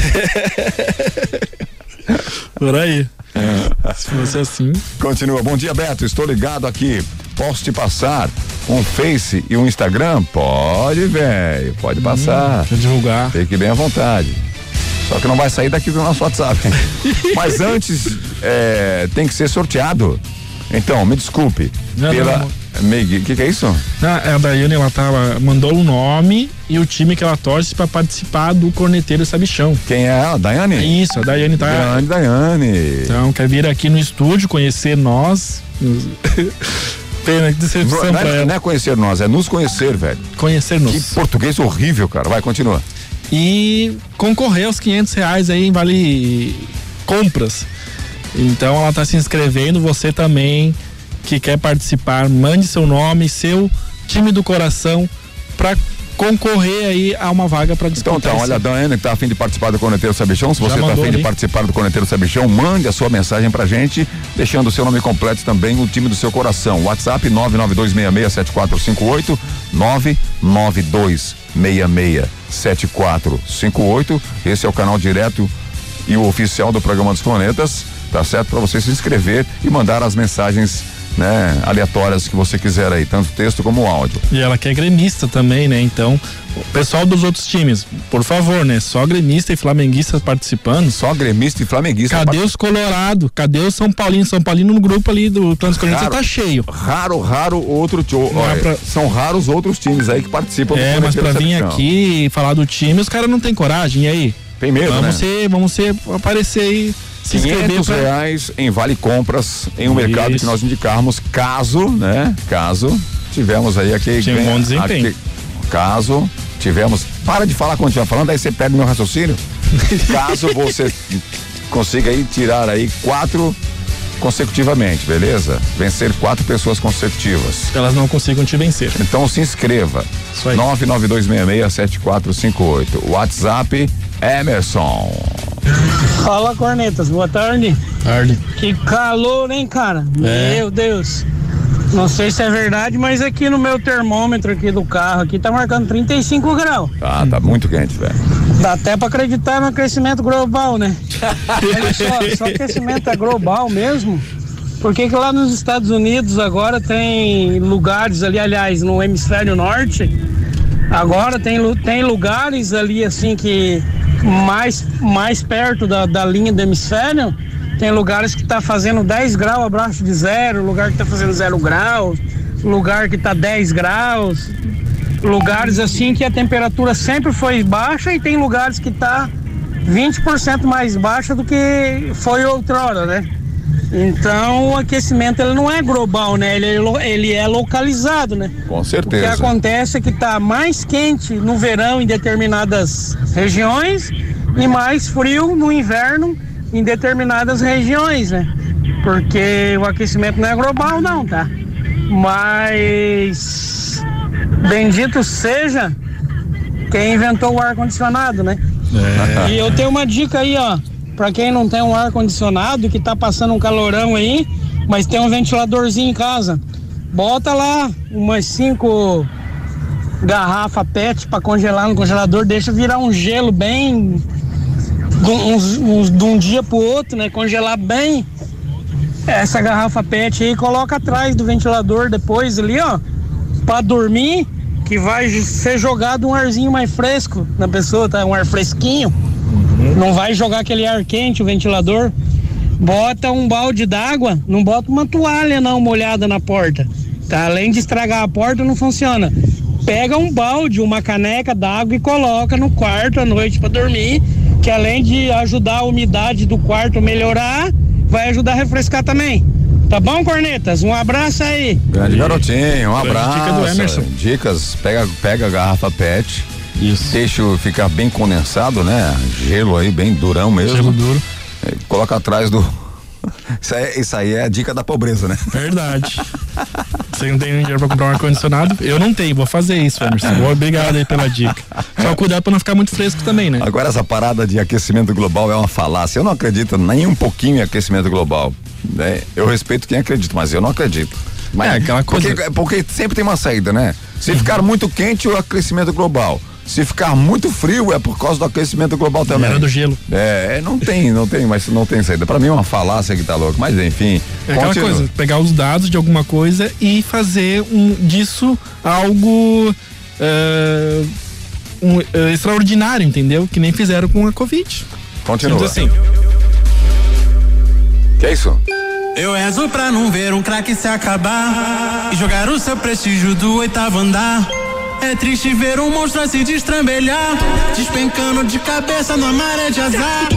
Por aí. Se fosse assim. Continua. Bom dia, Beto. Estou ligado aqui. Posso te passar um Face e um Instagram? Pode, velho. Pode passar. Pra divulgar. Fique bem à vontade. Só que não vai sair daqui do nosso WhatsApp. Mas antes, é, tem que ser sorteado. Então, me desculpe. Não, pela. não, Meg, o que, que é isso? Ah, a Daiane, ela tava, mandou o nome e o time que ela torce pra participar do Corneteiro Sabichão. Quem é ela? Daiane? Isso, a Daiane tá. Grande Daiane. Então, quer vir aqui no estúdio conhecer nós. Pena que decepção Não, pra é, ela. não é conhecer nós, é nos conhecer, velho. Conhecer-nos. Que português horrível, cara. Vai, continua. e concorrer aos 500 reais aí em vale compras. Então ela está se inscrevendo, você também que quer participar, mande seu nome, seu time do coração para concorrer aí a uma vaga para Então, disputar. então, olha, a Daiane que tá afim de participar do Corneteiro Sabichão, se você tá afim de ali. participar do Corneteiro Sabichão, mande a sua mensagem pra gente, deixando o seu nome completo também o time do seu coração. WhatsApp 992667458, 992667458. Esse é o canal direto e o oficial do programa dos Cornetas, tá certo? Para você se inscrever e mandar as mensagens, né, aleatórias que você quiser aí, tanto texto como áudio. E ela que é gremista também, né? Então, pessoal dos outros times, por favor, né? Só gremista e flamenguista participando. Só gremista e flamenguista. Cadê os Colorado? Cadê o São Paulino? São Paulino no grupo ali do Planos Corinthians tá cheio. Raro, raro outro time. Não é pra- São raros outros times aí que participam É, mas pra vir aqui e falar do time, os caras não têm coragem. E aí? Tem medo, vamos né? ser, vamos ser, aparecer aí, se inscrever 500 pra... reais em vale compras em um mercado que Isso. nós indicarmos, caso, né? Caso tivemos aí aquele. Tinha um bom desempenho. caso tivemos. Para de falar quando estiver falando, aí você perde meu raciocínio. caso você consiga aí tirar aí quatro consecutivamente, beleza? Vencer quatro pessoas consecutivas. Elas não consigam te vencer. Então se inscreva. Isso aí. 992667458. WhatsApp Emerson. Fala, cornetas, boa tarde. Tarde. Que calor, hein, cara? É. Meu Deus. Não sei se é verdade, mas aqui no meu termômetro aqui do carro aqui tá marcando 35 graus. Ah, tá muito quente, velho. Dá até pra acreditar no aquecimento global, né? Olha só, o aquecimento é global mesmo, por que que lá nos Estados Unidos agora tem lugares ali, aliás, no hemisfério norte, agora tem, tem lugares ali assim que mais, mais perto da, da linha do hemisfério, tem lugares que tá fazendo 10 graus abaixo de zero, lugar que tá fazendo zero graus, lugar que tá 10 graus, lugares assim que a temperatura sempre foi baixa e tem lugares que tá 20% mais baixa do que foi outrora, né? Então o aquecimento ele não é global, né? Ele é, ele é localizado, né? Com O que certeza. acontece é que tá mais quente no verão em determinadas regiões e mais frio no inverno em determinadas regiões, né? Porque o aquecimento não é global não, tá? Mas bendito seja quem inventou o ar condicionado, né? E eu tenho uma dica aí, ó, Pra quem não tem um ar condicionado que tá passando um calorão aí, mas tem um ventiladorzinho em casa. Bota lá umas cinco garrafa PET pra congelar no congelador, deixa virar um gelo bem de um dia pro outro, né? Congelar bem essa garrafa PET aí, coloca atrás do ventilador depois ali, ó, pra dormir, que vai ser jogado um arzinho mais fresco na pessoa, tá? Um ar fresquinho. Não vai jogar aquele ar quente, o ventilador. Bota um balde d'água, não bota uma toalha não molhada na porta. Tá? Além de estragar a porta, não funciona. Pega um balde, uma caneca d'água e coloca no quarto à noite para dormir, que além de ajudar a umidade do quarto a melhorar, vai ajudar a refrescar também. Tá bom, cornetas? Um abraço aí. Grande garotinho, um abraço. dica do Emerson. Dicas, pega, pega a garrafa PET. Isso. Ficar bem condensado, né? Gelo aí, bem durão mesmo. Gelo duro. É, Coloca atrás do. Isso aí, isso aí é a dica da pobreza, né? Verdade. Você não tem dinheiro pra comprar um ar-condicionado? Eu não tenho, vou fazer isso, Emerson. Obrigado aí pela dica. Só cuidado pra não ficar muito fresco também, né? Agora essa parada de aquecimento global é uma falácia. Eu não acredito nem um pouquinho em aquecimento global. né? Eu respeito quem acredita, mas eu não acredito. Mas, É, aquela coisa- Porque, porque sempre tem uma saída, né? Se ficar muito quente, o aquecimento global. Se ficar muito frio, é por causa do aquecimento global também. Era do gelo. É, não tem, não tem, mas não tem saída. Pra mim é uma falácia que tá louco. Mas enfim. É aquela continua. coisa, pegar os dados de alguma coisa e fazer um, disso algo é, um, é, extraordinário, entendeu? Que nem fizeram com a Covid. Continua. Assim. Que é isso? Eu rezo pra não ver um craque se acabar e jogar o seu prestígio do oitavo andar. É triste ver um monstro se destrambelhar, despencando de cabeça numa maré de azar.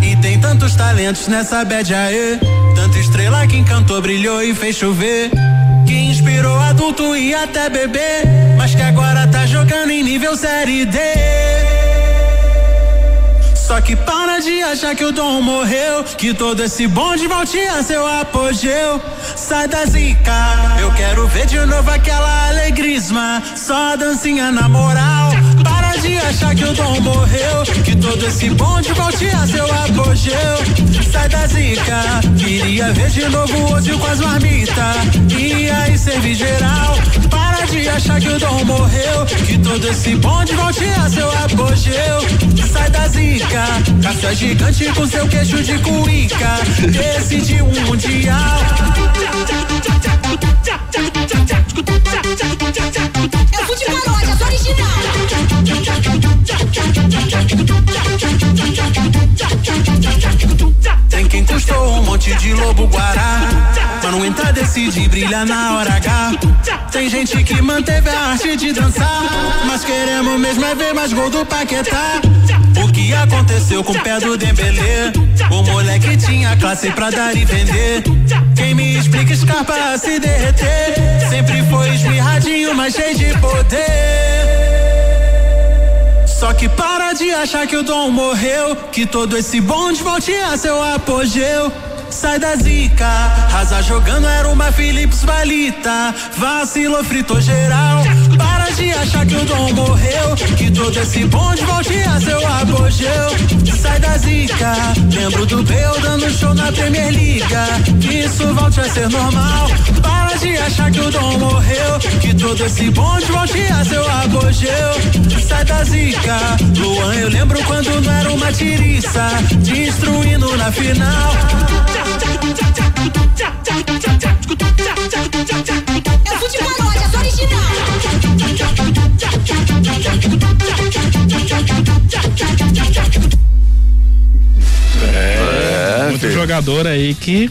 E tem tantos talentos nessa bad aê, tanta estrela que encantou, brilhou e fez chover. Que inspirou adulto e até bebê, mas que agora tá jogando em nível série D. Só que para de achar que o Dom morreu. Que todo esse bonde volte a seu apogeu. Sai da zica, eu quero ver de novo aquela alegrisma. Só a dancinha na moral. Para de achar que o Dom morreu. Que todo esse bonde volte a seu apogeu. Sai da zica, queria ver de novo o Ozil com as marmitas. E aí servir geral. Para de achar que o Dom morreu. Que todo esse bonde volte a seu apogeu. Sai da zica, caça gigante com seu queixo de cuíca. Decidiu um mundial. Eu fui de paródia, sou original. Quem custou um monte de lobo guará. Pra não entrar, decide brilhar na hora H. Tem gente que manteve a arte de dançar. Mas queremos mesmo é ver mais gol do Paquetá. O que aconteceu com o pé do Dembelé? O moleque tinha classe pra dar e vender. Quem me explica escapa a se derreter? Sempre foi esmirradinho, mas cheio de poder. Só que para de achar que o Dom morreu. Que todo esse bonde volte a seu apogeu. Sai da zica, rasa jogando era uma Philips Valita. Vacilou, fritou geral. De achar que o Dom morreu. Que todo esse bonde volte a seu apogeu. Sai da zica, lembro do Bel dando show na Premier League. Que isso volte a ser normal. Para de achar que o Dom morreu. Que todo esse bonde volte a seu apogeu. Sai da zica, Luan, eu lembro quando não era uma tiriça. Destruindo na final. De paródia, sou original. É, Muito filho. jogador aí que.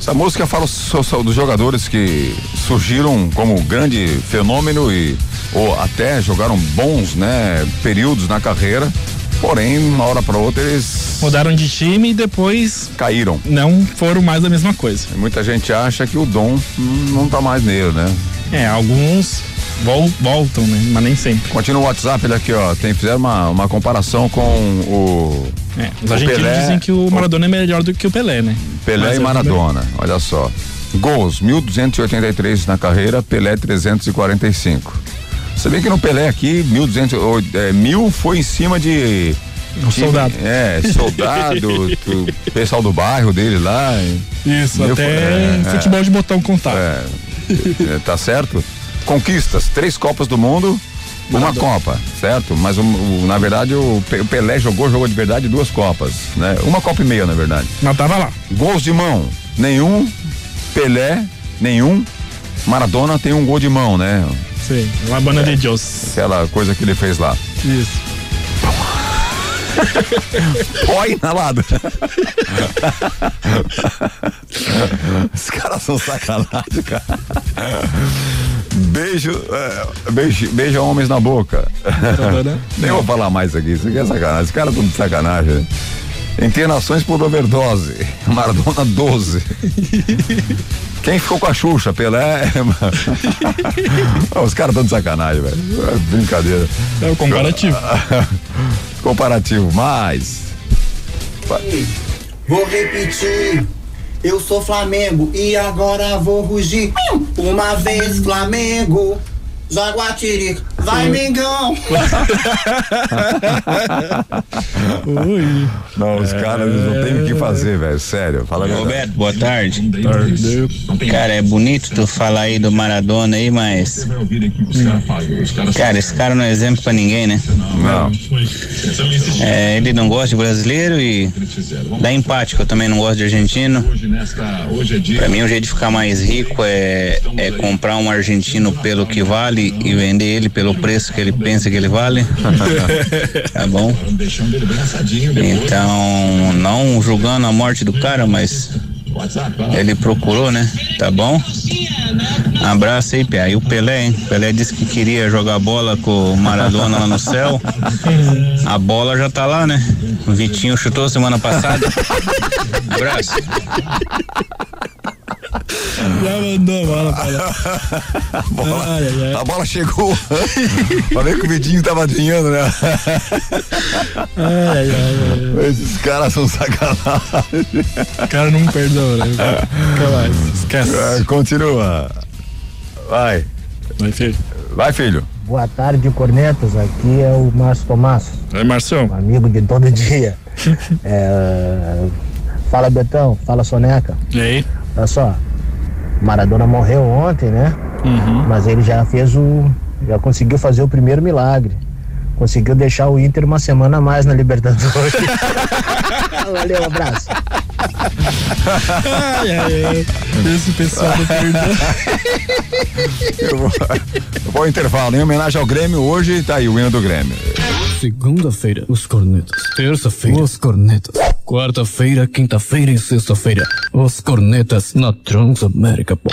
Essa música fala so- so- dos jogadores que surgiram como grande fenômeno e ou até jogaram bons, né, períodos na carreira. Porém, uma hora para outra eles mudaram de time e depois caíram. Não foram mais a mesma coisa. E muita gente acha que o dom não tá mais nele, né? É, alguns vol- voltam, né? Mas nem sempre. Continua o WhatsApp, ele aqui, ó. Tem, fizeram uma, uma comparação com o. É, os o argentinos Pelé, dizem que o Maradona é melhor do que o Pelé, né? Pelé Mas e eu Maradona, olha só. Gols, 1.283 na carreira, Pelé 345. Você vê que no Pelé aqui, 1.200, é, mil foi em cima de. Um time- soldado. É, soldado, tu- pessoal do bairro dele lá. Isso, Mil até foi- é, futebol de botão contato. É, é, tá certo? Conquistas, três Copas do Mundo, uma Copa, certo? Mas o- o- na verdade o o Pelé jogou, jogou de verdade duas Copas, né? Uma Copa e meia, na verdade. Mas tava lá. Gols de mão, nenhum. Pelé, nenhum. Maradona tem um gol de mão, né? Sim, La Banda de Dios. Aquela coisa que ele fez lá. Isso. Ó, inalado. Os caras são sacanagem, cara. Beijo, é, beijo, beijo homens na boca. né? Nem vou falar mais aqui, isso aqui é sacanagem. Os caras estão de sacanagem. Internações por overdose. Maradona 12. Quem ficou com a Xuxa? Pelé? Os caras estão de sacanagem, velho. É brincadeira. É o comparativo. comparativo, mas. Vou repetir. Eu sou Flamengo e agora vou rugir. Uma vez Flamengo, Jaguatirica, vai Mengão. Não, os caras eles não têm o que fazer, velho. Sério. Fala a verdade. Roberto, boa tarde. Cara, é bonito tu falar aí do Maradona aí, mas. Cara, esse cara não é exemplo pra ninguém, né? Não. É, ele não gosta de brasileiro e dá empate, que eu também não gosto de argentino. Pra mim, o jeito de ficar mais rico é, é comprar um argentino pelo que vale e vender ele pelo preço que ele pensa que ele vale. tá bom? Então, não julgando a morte do cara, mas ele procurou, né? Tá bom? Abraço aí, Pia. E o Pelé, hein? Pelé disse que queria jogar bola com o Maradona lá no céu. A bola já tá lá, né? O Vitinho chutou semana passada. Abraço. Já mandou a bola pra lá. A bola, a bola chegou. Falei que o Vidinho tava adivinhando, né? Ai, ai, ai. Esses caras são sacanagem. O cara não perdoa, né? Nunca mais. Esquece. É, Continua. Vai. Vai, filho. Vai, filho. Boa tarde, cornetas. Aqui é o Márcio Tomás. Oi, Marcião. Amigo de todo dia. É, Fala, Betão. Fala, Soneca. E aí? Olha só. Maradona morreu ontem, né? Uhum. Mas ele já fez o. Já conseguiu fazer o primeiro milagre. Conseguiu deixar o Inter uma semana a mais na Libertadores. Valeu, abraço. Ai, ai, ai. Esse pessoal do perdão. Eu vou, eu vou ao intervalo. Em homenagem ao Grêmio, hoje tá aí o hino do Grêmio. Segunda-feira, os cornetas. Terça-feira, os cornetas. Quarta-feira, quinta-feira e sexta-feira, os cornetas na Transamérica. Pô.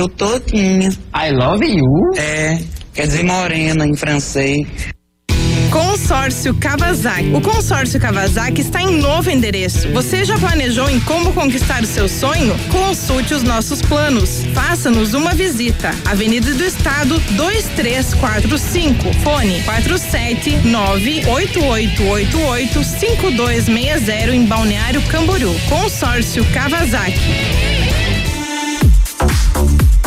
Derreteu todinha. I love you? É, quer dizer morena em francês. Consórcio Kawasaki. O consórcio Kawasaki está em novo endereço. Você já planejou em como conquistar o seu sonho? Consulte os nossos planos. Faça-nos uma visita. Avenida do Estado 2345. Fone 47988885260 em Balneário Camboriú. Consórcio Kawasaki.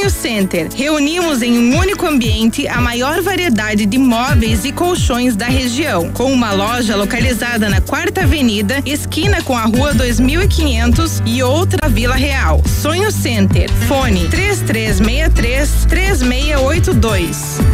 Sonho Center. Reunimos em um único ambiente a maior variedade de móveis e colchões da região, com uma loja localizada na Quarta Avenida, esquina com a Rua 2500 e outra Vila Real. Sonho Center. Fone 3363 3682.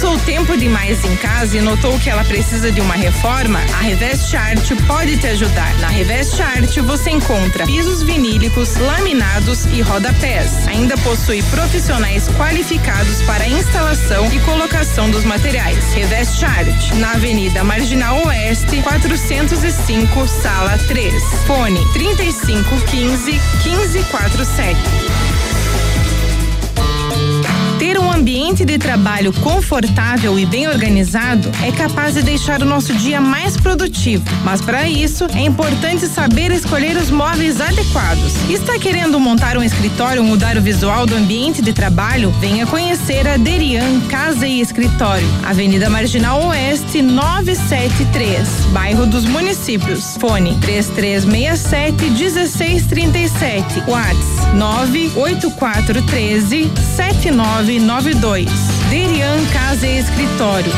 Passou tempo demais em casa e notou que ela precisa de uma reforma? A Revest Art pode te ajudar. Na Revest Art você encontra pisos vinílicos, laminados e rodapés. Ainda possui profissionais qualificados para a instalação e colocação dos materiais. Revest Art, na Avenida Marginal Oeste, 405, sala 3. Fone 3515 1547. Ambiente de trabalho confortável e bem organizado é capaz de deixar o nosso dia mais produtivo. Mas para isso, é importante saber escolher os móveis adequados. Está querendo montar um escritório ou mudar o visual do ambiente de trabalho? Venha conhecer a Derian Casa e Escritório, Avenida Marginal Oeste 973, bairro dos Municípios. Fone 3367 1637. Whats 98413 7992. Derian Casa e Escritório.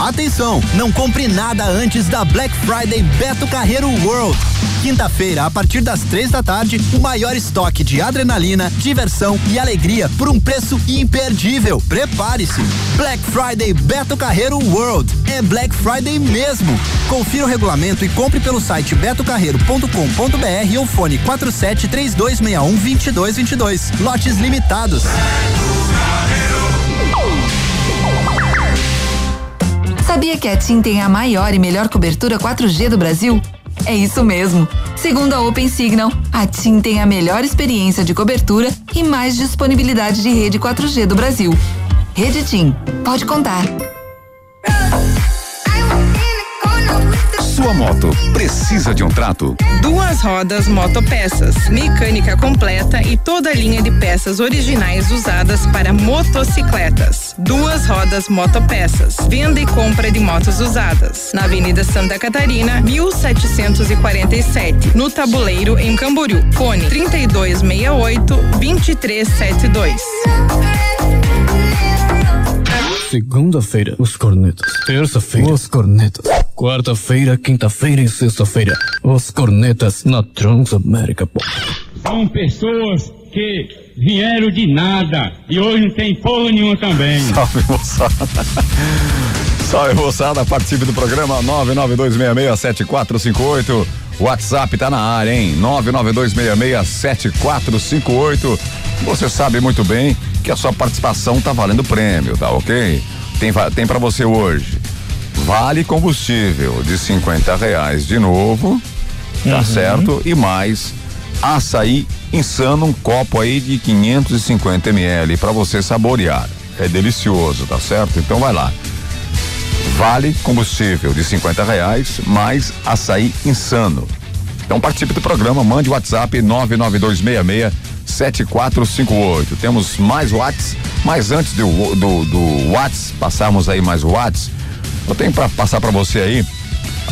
Atenção, não compre nada antes da Black Friday Beto Carreiro World. Quinta-feira, a partir das três da tarde, o maior estoque de adrenalina, diversão e alegria por um preço imperdível. Prepare-se! Black Friday Beto Carreiro World. É Black Friday mesmo. Confira o regulamento e compre pelo site betocarreiro.com.br ou fone 47 3261 2222. Lotes limitados. Sabia que a TIM tem a maior e melhor cobertura 4G do Brasil? É isso mesmo. Segundo a Open Signal, a TIM tem a melhor experiência de cobertura e mais disponibilidade de rede 4G do Brasil. Rede TIM. Pode contar. Sua moto precisa de um trato? Duas rodas motopeças, mecânica completa e toda a linha de peças originais usadas para motocicletas. Duas rodas motopeças, venda e compra de motos usadas. Na Avenida Santa Catarina, 1747, no Tabuleiro, em Camboriú. Fone 3268 2372. Segunda-feira, os cornetas. Terça-feira, os cornetas. Quarta-feira, quinta-feira e sexta-feira, os cornetas na Transamérica Pop. São pessoas que vieram de nada e hoje não tem porra nenhuma também. Salve, moçada. Salve, moçada. Participe do programa 992667458. WhatsApp tá na área, hein? 992667458. Você sabe muito bem que a sua participação tá valendo prêmio, tá ok? Tem, tem para você hoje. Vale combustível de 50 reais de novo, tá Uhum. certo? E mais açaí insano, um copo aí de 550 ml para você saborear. É delicioso, tá certo? Então vai lá. Vale combustível de 50 reais, mais açaí insano. Então participe do programa, mande WhatsApp 99266 7458. Temos mais Whats, mas antes do, do, do Whats, passarmos aí mais Whats, eu tenho para passar para você aí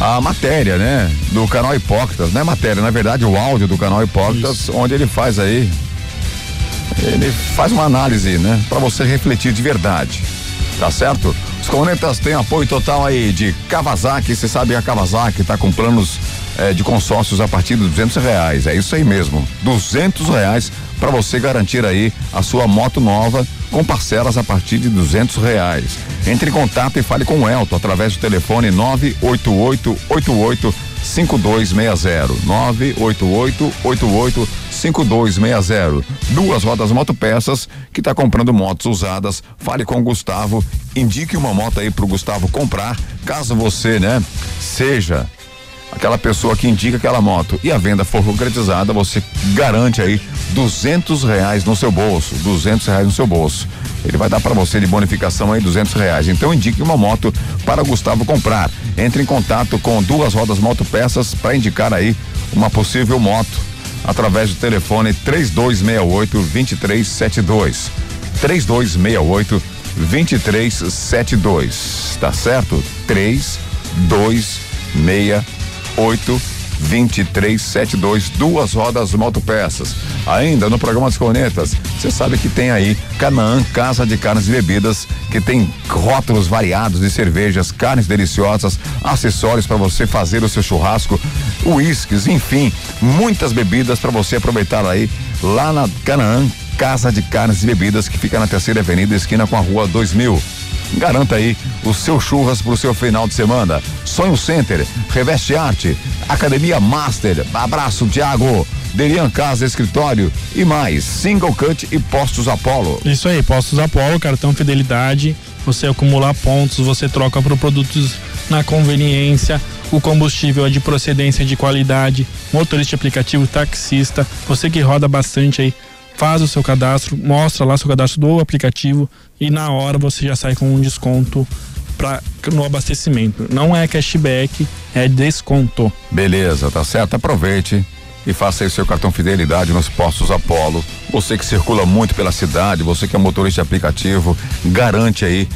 a matéria, né? Do canal Hipócritas. Não é matéria, na verdade, o áudio do canal Hipócritas, onde ele faz aí. Ele faz uma análise, né? Para você refletir de verdade. Tá certo? Os Cornetas têm apoio total aí de Kawasaki. Você sabe a Kawasaki tá com planos eh, de consórcios a partir de duzentos reais. É isso aí mesmo. duzentos reais para você garantir aí a sua moto nova com parcelas a partir de duzentos reais. Entre em contato e fale com o Elton através do telefone 98888 5260 98888 5260 Duas rodas motopeças que tá comprando motos usadas. Fale com o Gustavo, indique uma moto aí pro Gustavo comprar, caso você, né, seja aquela pessoa que indica aquela moto e a venda for concretizada, você garante aí duzentos reais no seu bolso, duzentos reais no seu bolso. Ele vai dar para você de bonificação aí duzentos reais. Então indique uma moto para o Gustavo comprar. Entre em contato com duas rodas motopeças para indicar aí uma possível moto através do telefone 3268 2372. 3268 2372. Tá certo? 3268 2372, duas rodas motopeças. Ainda no programa das cornetas, você sabe que tem aí Canaã Casa de Carnes e Bebidas, que tem rótulos variados de cervejas, carnes deliciosas, acessórios para você fazer o seu churrasco, uísques, enfim, muitas bebidas para você aproveitar aí lá na Canaã Casa de Carnes e Bebidas, que fica na terceira avenida, esquina com a rua 2000. Garanta aí o seu churras pro seu final de semana. Sonho Center, Reveste Arte, Academia Master, abraço Thiago, Derian Casa Escritório e mais, Single Cut e Postos Apollo. Isso aí, Postos Apollo, cartão fidelidade, você acumula pontos, você troca por produtos na conveniência, o combustível é de procedência de qualidade, motorista aplicativo, taxista, você que roda bastante aí, faz o seu cadastro, mostra lá seu cadastro do aplicativo e na hora você já sai com um desconto pra, no abastecimento. Não é cashback, é desconto. Beleza, tá certo? Aproveite e faça aí seu cartão fidelidade nos postos Apollo. Você que circula muito pela cidade, você que é motorista de aplicativo, garante aí,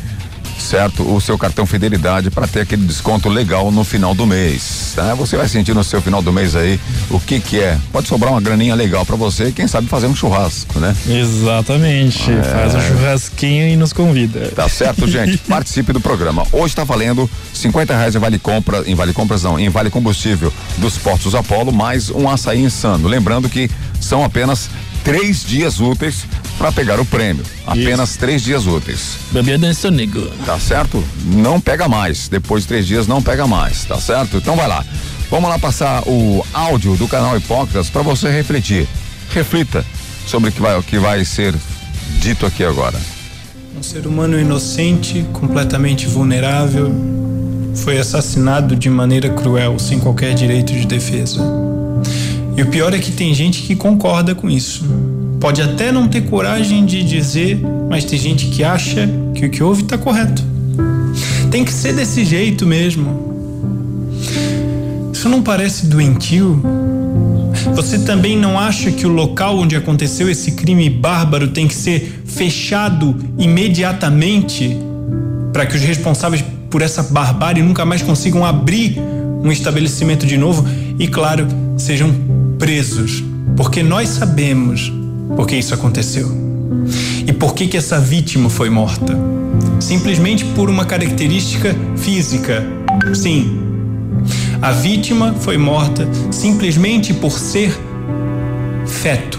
certo? O seu cartão fidelidade para ter aquele desconto legal no final do mês, tá? Você vai sentir no seu final do mês aí o que que é. Pode sobrar uma graninha legal para você, quem sabe fazer um churrasco, né? Exatamente. É. Faz um churrasquinho e nos convida. Tá certo, gente? Participe do programa. Hoje tá valendo 50 reais em vale compra, em vale compras não, em vale combustível dos postos Apollo, mais um açaí insano. Lembrando que são apenas três dias úteis para pegar o prêmio. Apenas três dias úteis. Bebida em sonego. Tá certo? Não pega mais. Depois de três dias não pega mais, tá certo? Então vai lá. Vamos lá passar o áudio do canal Hipócritas para você refletir. Reflita sobre o que vai, o que vai ser dito aqui agora. Um ser humano inocente, completamente vulnerável, foi assassinado de maneira cruel, sem qualquer direito de defesa. E o pior é que tem gente que concorda com isso. Pode até não ter coragem de dizer, mas tem gente que acha que o que houve está correto. Tem que ser desse jeito mesmo. Isso não parece doentio? Você também não acha que o local onde aconteceu esse crime bárbaro tem que ser fechado imediatamente para que os responsáveis por essa barbárie nunca mais consigam abrir um estabelecimento de novo e, claro, sejam presos? Porque nós sabemos por que isso aconteceu e por que, que essa vítima foi morta. Simplesmente por uma característica física. Sim, a vítima foi morta simplesmente por ser feto.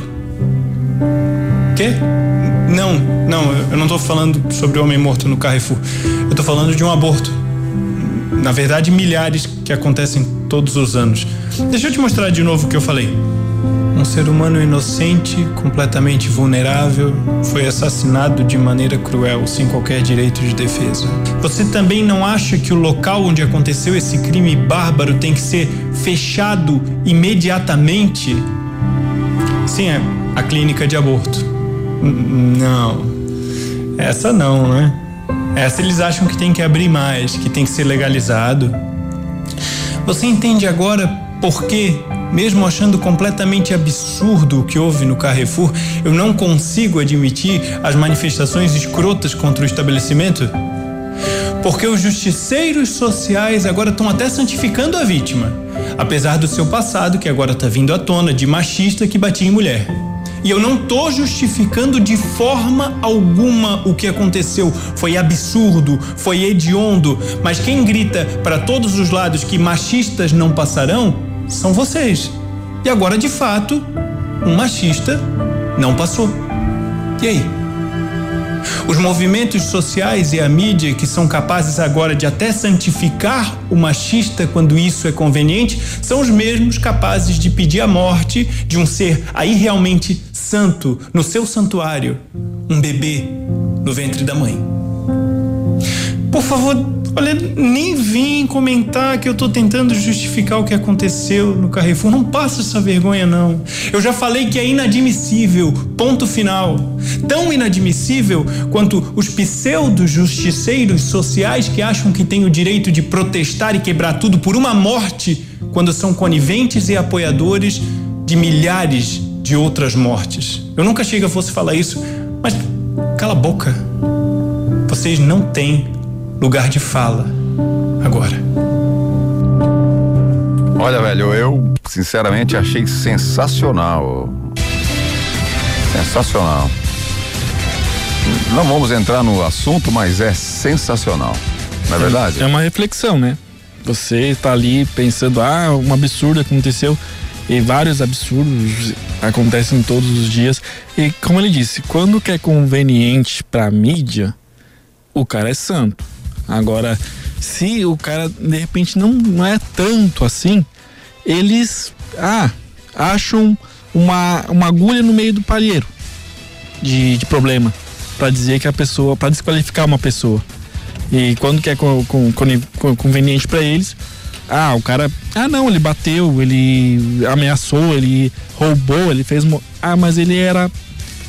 Quê? Não, não, eu não estou falando sobre homem morto no Carrefour. Eu estou falando de um aborto. Na verdade, milhares que acontecem todos os anos. Deixa eu te mostrar de novo o que eu falei. Um ser humano inocente, completamente vulnerável, foi assassinado de maneira cruel, sem qualquer direito de defesa. Você também não acha que o local onde aconteceu esse crime bárbaro tem que ser fechado imediatamente? Sim, é a clínica de aborto. Não. Essa não, né? Essa eles acham que tem que abrir mais, que tem que ser legalizado. Você entende agora por que, mesmo achando completamente absurdo o que houve no Carrefour, eu não consigo admitir as manifestações escrotas contra o estabelecimento? Porque os justiceiros sociais agora estão até santificando a vítima, apesar do seu passado que agora está vindo à tona de machista que batia em mulher. E eu não tô justificando de forma alguma o que aconteceu. Foi absurdo, foi hediondo, mas quem grita para todos os lados que machistas não passarão são vocês. E agora, de fato, um machista não passou. E aí? Os movimentos sociais e a mídia, que são capazes agora de até santificar o machista quando isso é conveniente, são os mesmos capazes de pedir a morte de um ser aí realmente santo no seu santuário, um bebê no ventre da mãe. Por favor, olha, nem vim comentar que eu tô tentando justificar o que aconteceu no Carrefour. Não passa essa vergonha, não. Eu já falei que é inadmissível. Ponto final. Tão inadmissível quanto os pseudo-justiceiros sociais que acham que têm o direito de protestar e quebrar tudo por uma morte quando são coniventes e apoiadores de milhares de outras mortes. Eu nunca achei que eu fosse falar isso, mas cala a boca. Vocês não têm lugar de fala agora. Olha, velho, eu sinceramente achei sensacional. Sensacional. Não vamos entrar no assunto, mas é sensacional. Não é verdade? É uma reflexão, né? Você tá ali pensando, ah, um absurdo aconteceu. E vários absurdos acontecem todos os dias. E como ele disse, quando que é conveniente pra mídia, o cara é santo. Agora, se o cara de repente não, não é tanto assim, eles ah, acham uma, uma agulha no meio do palheiro de, de problema para dizer que a pessoa, para desqualificar uma pessoa. E quando que é com, com- com- conveniente para eles, ah, o cara, ah não, ele bateu, ele ameaçou, ele roubou, ele fez, ah, mas ele era,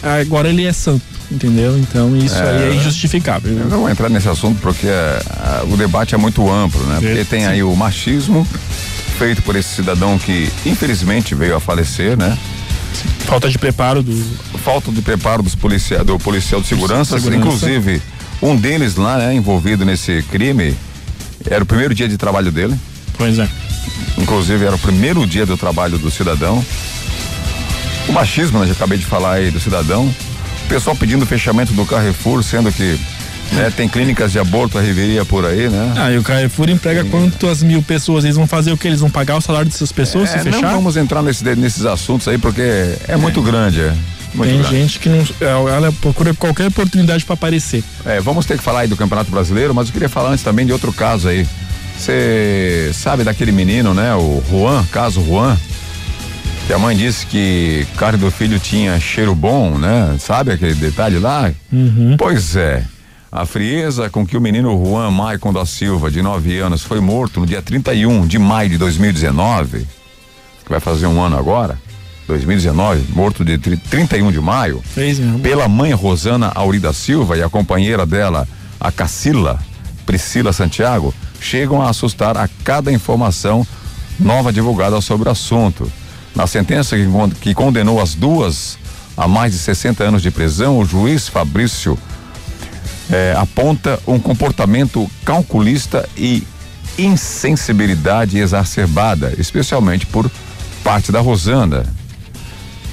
agora ele é santo, entendeu? Então isso É. aí é injustificável. Eu não vou entrar nesse assunto porque ah, o debate é muito amplo, né? Porque tem aí o machismo feito por esse cidadão que infelizmente veio a falecer, né? Falta de preparo do. Falta de preparo dos policia, do policial de segurança, Segurança. inclusive um deles lá, né, envolvido nesse crime, era o primeiro dia de trabalho dele. Pois é. Inclusive era o primeiro dia do trabalho do cidadão. O machismo, né, já acabei de falar aí do cidadão. O pessoal pedindo fechamento do Carrefour, sendo que né, tem clínicas de aborto, a reveria por aí, né? Ah, e o Carrefour emprega quantas mil pessoas? Eles vão fazer o que? Eles vão pagar o salário dessas pessoas É, se não fechar? vamos entrar nesse- nesses assuntos aí porque é, muito grande. É. Muito Tem grande. gente que não. Ela procura qualquer oportunidade para aparecer. É, vamos ter que falar aí do Campeonato Brasileiro, mas eu queria falar antes também de outro caso aí. Você sabe daquele menino, né? O Juan, caso Juan, que a mãe disse que carne do filho tinha cheiro bom, né? Sabe aquele detalhe lá? Pois é. A frieza com que o menino Juan Maicon da Silva, de 9 anos, foi morto no dia 31 de maio de 2019, que vai fazer um ano agora, 2019, morto de tri- 31 de maio, Fez, meu. pela mãe Rosana Aurida Silva e a companheira dela, a Cacila Priscila Santiago, chegam a assustar a cada informação nova divulgada sobre o assunto. Na sentença que, con- que condenou as duas a mais de 60 anos de prisão, o juiz Fabrício eh, aponta um comportamento calculista e insensibilidade exacerbada, especialmente por parte da Rosana.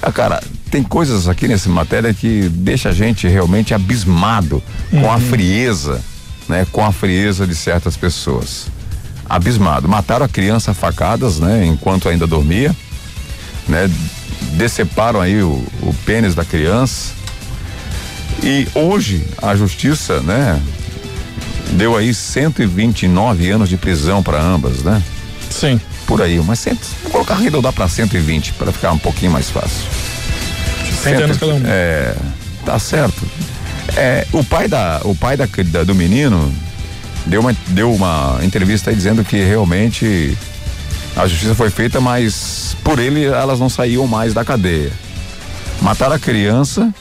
Ah, cara, tem coisas aqui nessa matéria que deixa a gente realmente abismado com a frieza, né? Com a frieza de certas pessoas. Abismado. Mataram a criança a facadas, né? Enquanto ainda dormia, né? Deceparam aí o, o pênis da criança. E hoje a justiça, né? Deu aí 129 anos de prisão para ambas, né? Sim. Por aí, mas cento, vou colocar arredondar para 120 para ficar um pouquinho mais fácil. 60 anos cada um. É, tá certo. É, o pai da, o pai da, da- do menino deu uma, deu uma entrevista aí dizendo que realmente a justiça foi feita, mas por ele elas não saíam mais da cadeia. Mataram a criança,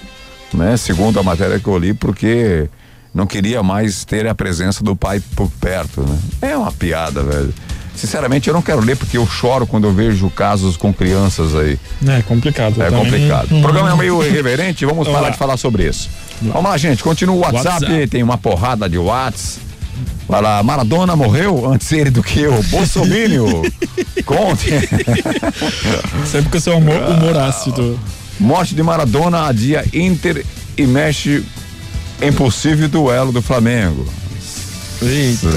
né? Segundo a matéria que eu li, porque não queria mais ter a presença do pai por perto, né? É uma piada, velho. Sinceramente, eu não quero ler porque eu choro quando eu vejo casos com crianças aí. É complicado. É também. complicado. O programa é meio irreverente, vamos parar de falar sobre isso. Vamos lá, gente. Continua o WhatsApp, WhatsApp. tem uma porrada de Whats. Vai lá, Maradona morreu antes ele do que eu. Bolsomínio. Conte. Sempre com seu humor, humor ácido. Morte de Maradona adia Inter e mexe em possível duelo do Flamengo. Eita.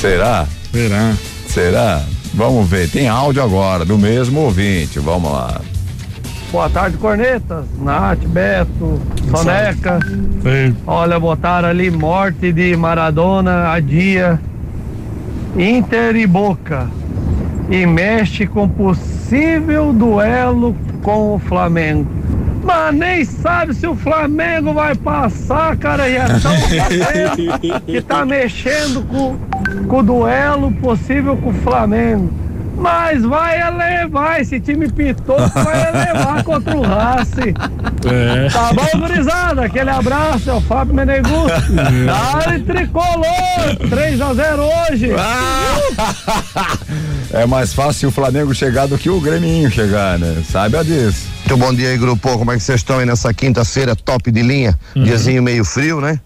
Será? Será? Será? Vamos ver. Tem áudio agora do mesmo ouvinte. Vamos lá. Boa tarde, Cornetas. Nath, Beto, Soneca. Olha, botaram ali morte de Maradona a dia. Inter e Boca. E mexe com possível duelo com o Flamengo. Mas nem sabe se o Flamengo vai passar, cara. E é tão que tá mexendo com, com o duelo possível com o Flamengo. Mas vai elevar, esse time pitoco vai elevar contra o Racing. É. Tá bom, gurizada? Aquele abraço, é o Fábio Menegusto. Dale tricolor, 3 a 0 hoje. É mais fácil o Flamengo chegar do que o Grêmio chegar, né? Saiba disso. Muito bom dia aí, grupo. Como é que vocês estão aí nessa quinta-feira top de linha? Diazinho meio frio, né?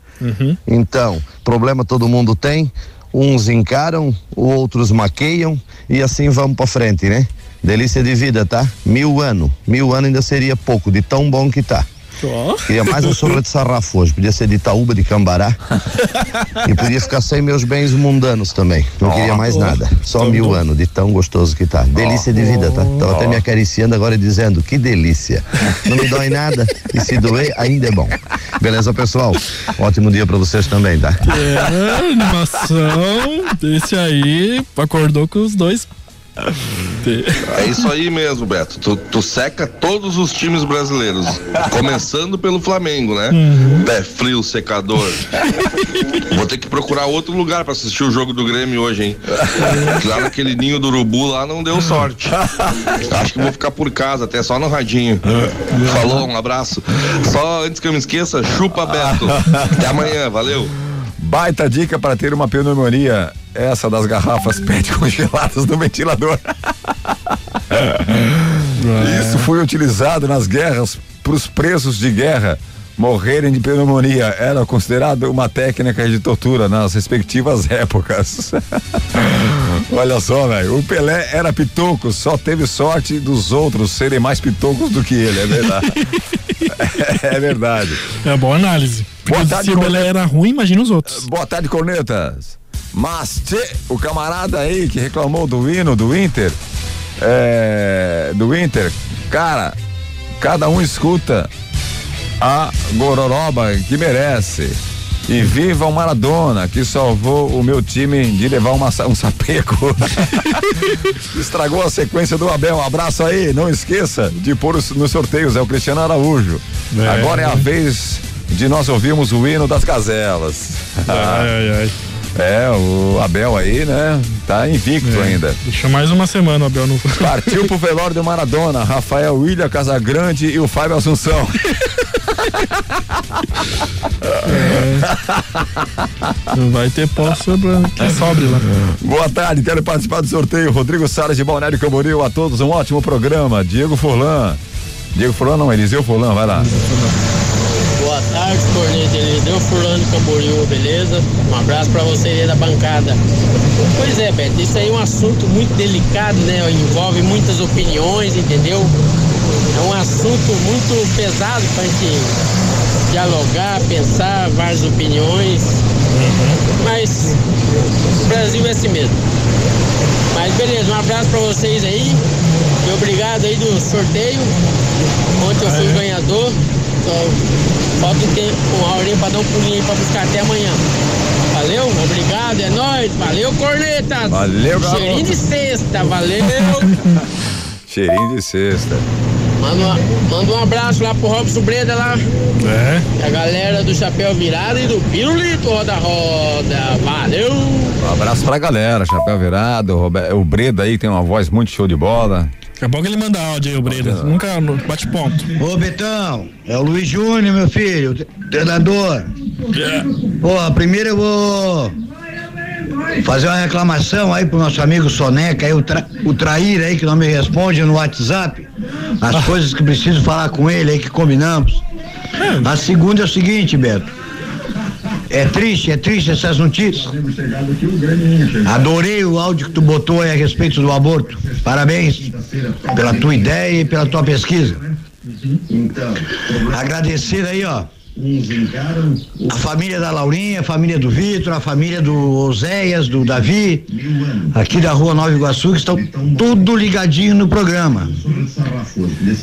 Então, problema todo mundo tem. Uns encaram, outros maqueiam e assim vamos pra frente, né? Delícia de vida, tá? Mil anos. Mil anos ainda seria pouco, de tão bom que tá. Queria mais um sorvete de sarrafo hoje. Podia ser de Itaúba, de Cambará. e podia ficar sem meus bens mundanos também. Não queria mais nada. Só mil anos, de tão gostoso que tá. Delícia de vida, tá? Tava até me acariciando agora e dizendo, que delícia. Não me dói nada e se doer, ainda é bom. Beleza, pessoal? Ótimo dia pra vocês também, tá? É, animação. Esse aí acordou com os dois. É isso aí mesmo, Beto. Tu, tu seca todos os times brasileiros. Começando pelo Flamengo, né? Pé frio, secador. Vou ter que procurar outro lugar pra assistir o jogo do Grêmio hoje, hein? Que lá naquele ninho do urubu lá não deu sorte. Acho que vou ficar por casa, até só no radinho. Falou, um abraço. Só antes que eu me esqueça, chupa Beto. Até amanhã, valeu. Baita dica para ter uma pneumonia. Essa das garrafas PET congeladas no ventilador. Isso foi utilizado nas guerras para os presos de guerra morrerem de pneumonia. Era considerado uma técnica de tortura nas respectivas épocas. Olha só, velho. O Pelé era pitoco, só teve sorte dos outros serem mais pitocos do que ele, é verdade. é verdade. É boa análise. Boa tarde, se o Corneta. era ruim, imagina os outros. Boa tarde, cornetas. Mas tchê, o camarada aí que reclamou do hino do Inter, é, do Inter, cara, cada um escuta a gororoba que merece. E viva o Maradona, que salvou o meu time de levar uma, um sapeco. Estragou a sequência do Abel. Um abraço aí, não esqueça de pôr os- nos sorteios, é o Cristiano Araújo. É. Agora é a vez de nós ouvirmos o hino das gazelas. Ai, ai, ai. É, o Abel aí, né? Tá invicto É. ainda. Deixa mais uma semana o Abel no. Partiu pro velório do Maradona, Rafael William Casagrande e o Fábio Assunção. Não vai ter pó sobrando. Que sobre lá. Boa tarde, quero participar do sorteio. Rodrigo Salles de Balneário Camboriú, a todos um ótimo programa. Diego Furlan. Diego Furlan não, Eliseu Furlan, vai lá. Boa tarde, Corneta. Eliseu Furlano Camboriú, beleza? Um abraço pra você aí da bancada. Pois é, Beto, isso aí é um assunto muito delicado, né? Envolve muitas opiniões, entendeu? É um assunto muito pesado pra gente dialogar, pensar, várias opiniões. Mas o Brasil é assim mesmo. Mas beleza, um abraço pra vocês aí. E obrigado aí do sorteio. Ontem eu fui ganhador. Então, falta um tempo, uma horinha pra dar um pulinho aí pra buscar até amanhã. Valeu, obrigado, é nóis. Valeu, corneta. Valeu, garoto. Cheirinho de sexta, valeu. Cheirinho de sexta. Manda, manda um abraço lá pro Robson Breda lá. É. E a galera do Chapéu Virado e do Pirulito Roda Roda. Valeu. Um abraço pra galera, chapéu virado, o Breda aí tem uma voz muito show de bola. Daqui a pouco ele manda áudio aí, o Breda. Nunca bate ponto. Ô Betão, é o Luiz Júnior, meu filho, o tre- treinador. Pô, primeiro eu vou fazer uma reclamação aí pro nosso amigo Soneca, aí, o, tra o traíra aí que não me responde no WhatsApp, as coisas que preciso falar com ele aí que combinamos. A segunda é o seguinte, Beto. É triste, é triste essas notícias. Adorei o áudio que tu botou aí a respeito do aborto. Parabéns pela tua ideia e pela tua pesquisa. Agradecer aí, ó. A família da Laurinha, a família do Vitor, a família do Oséias, do Davi, aqui da rua Nova Iguaçu, que estão tudo ligadinho no programa.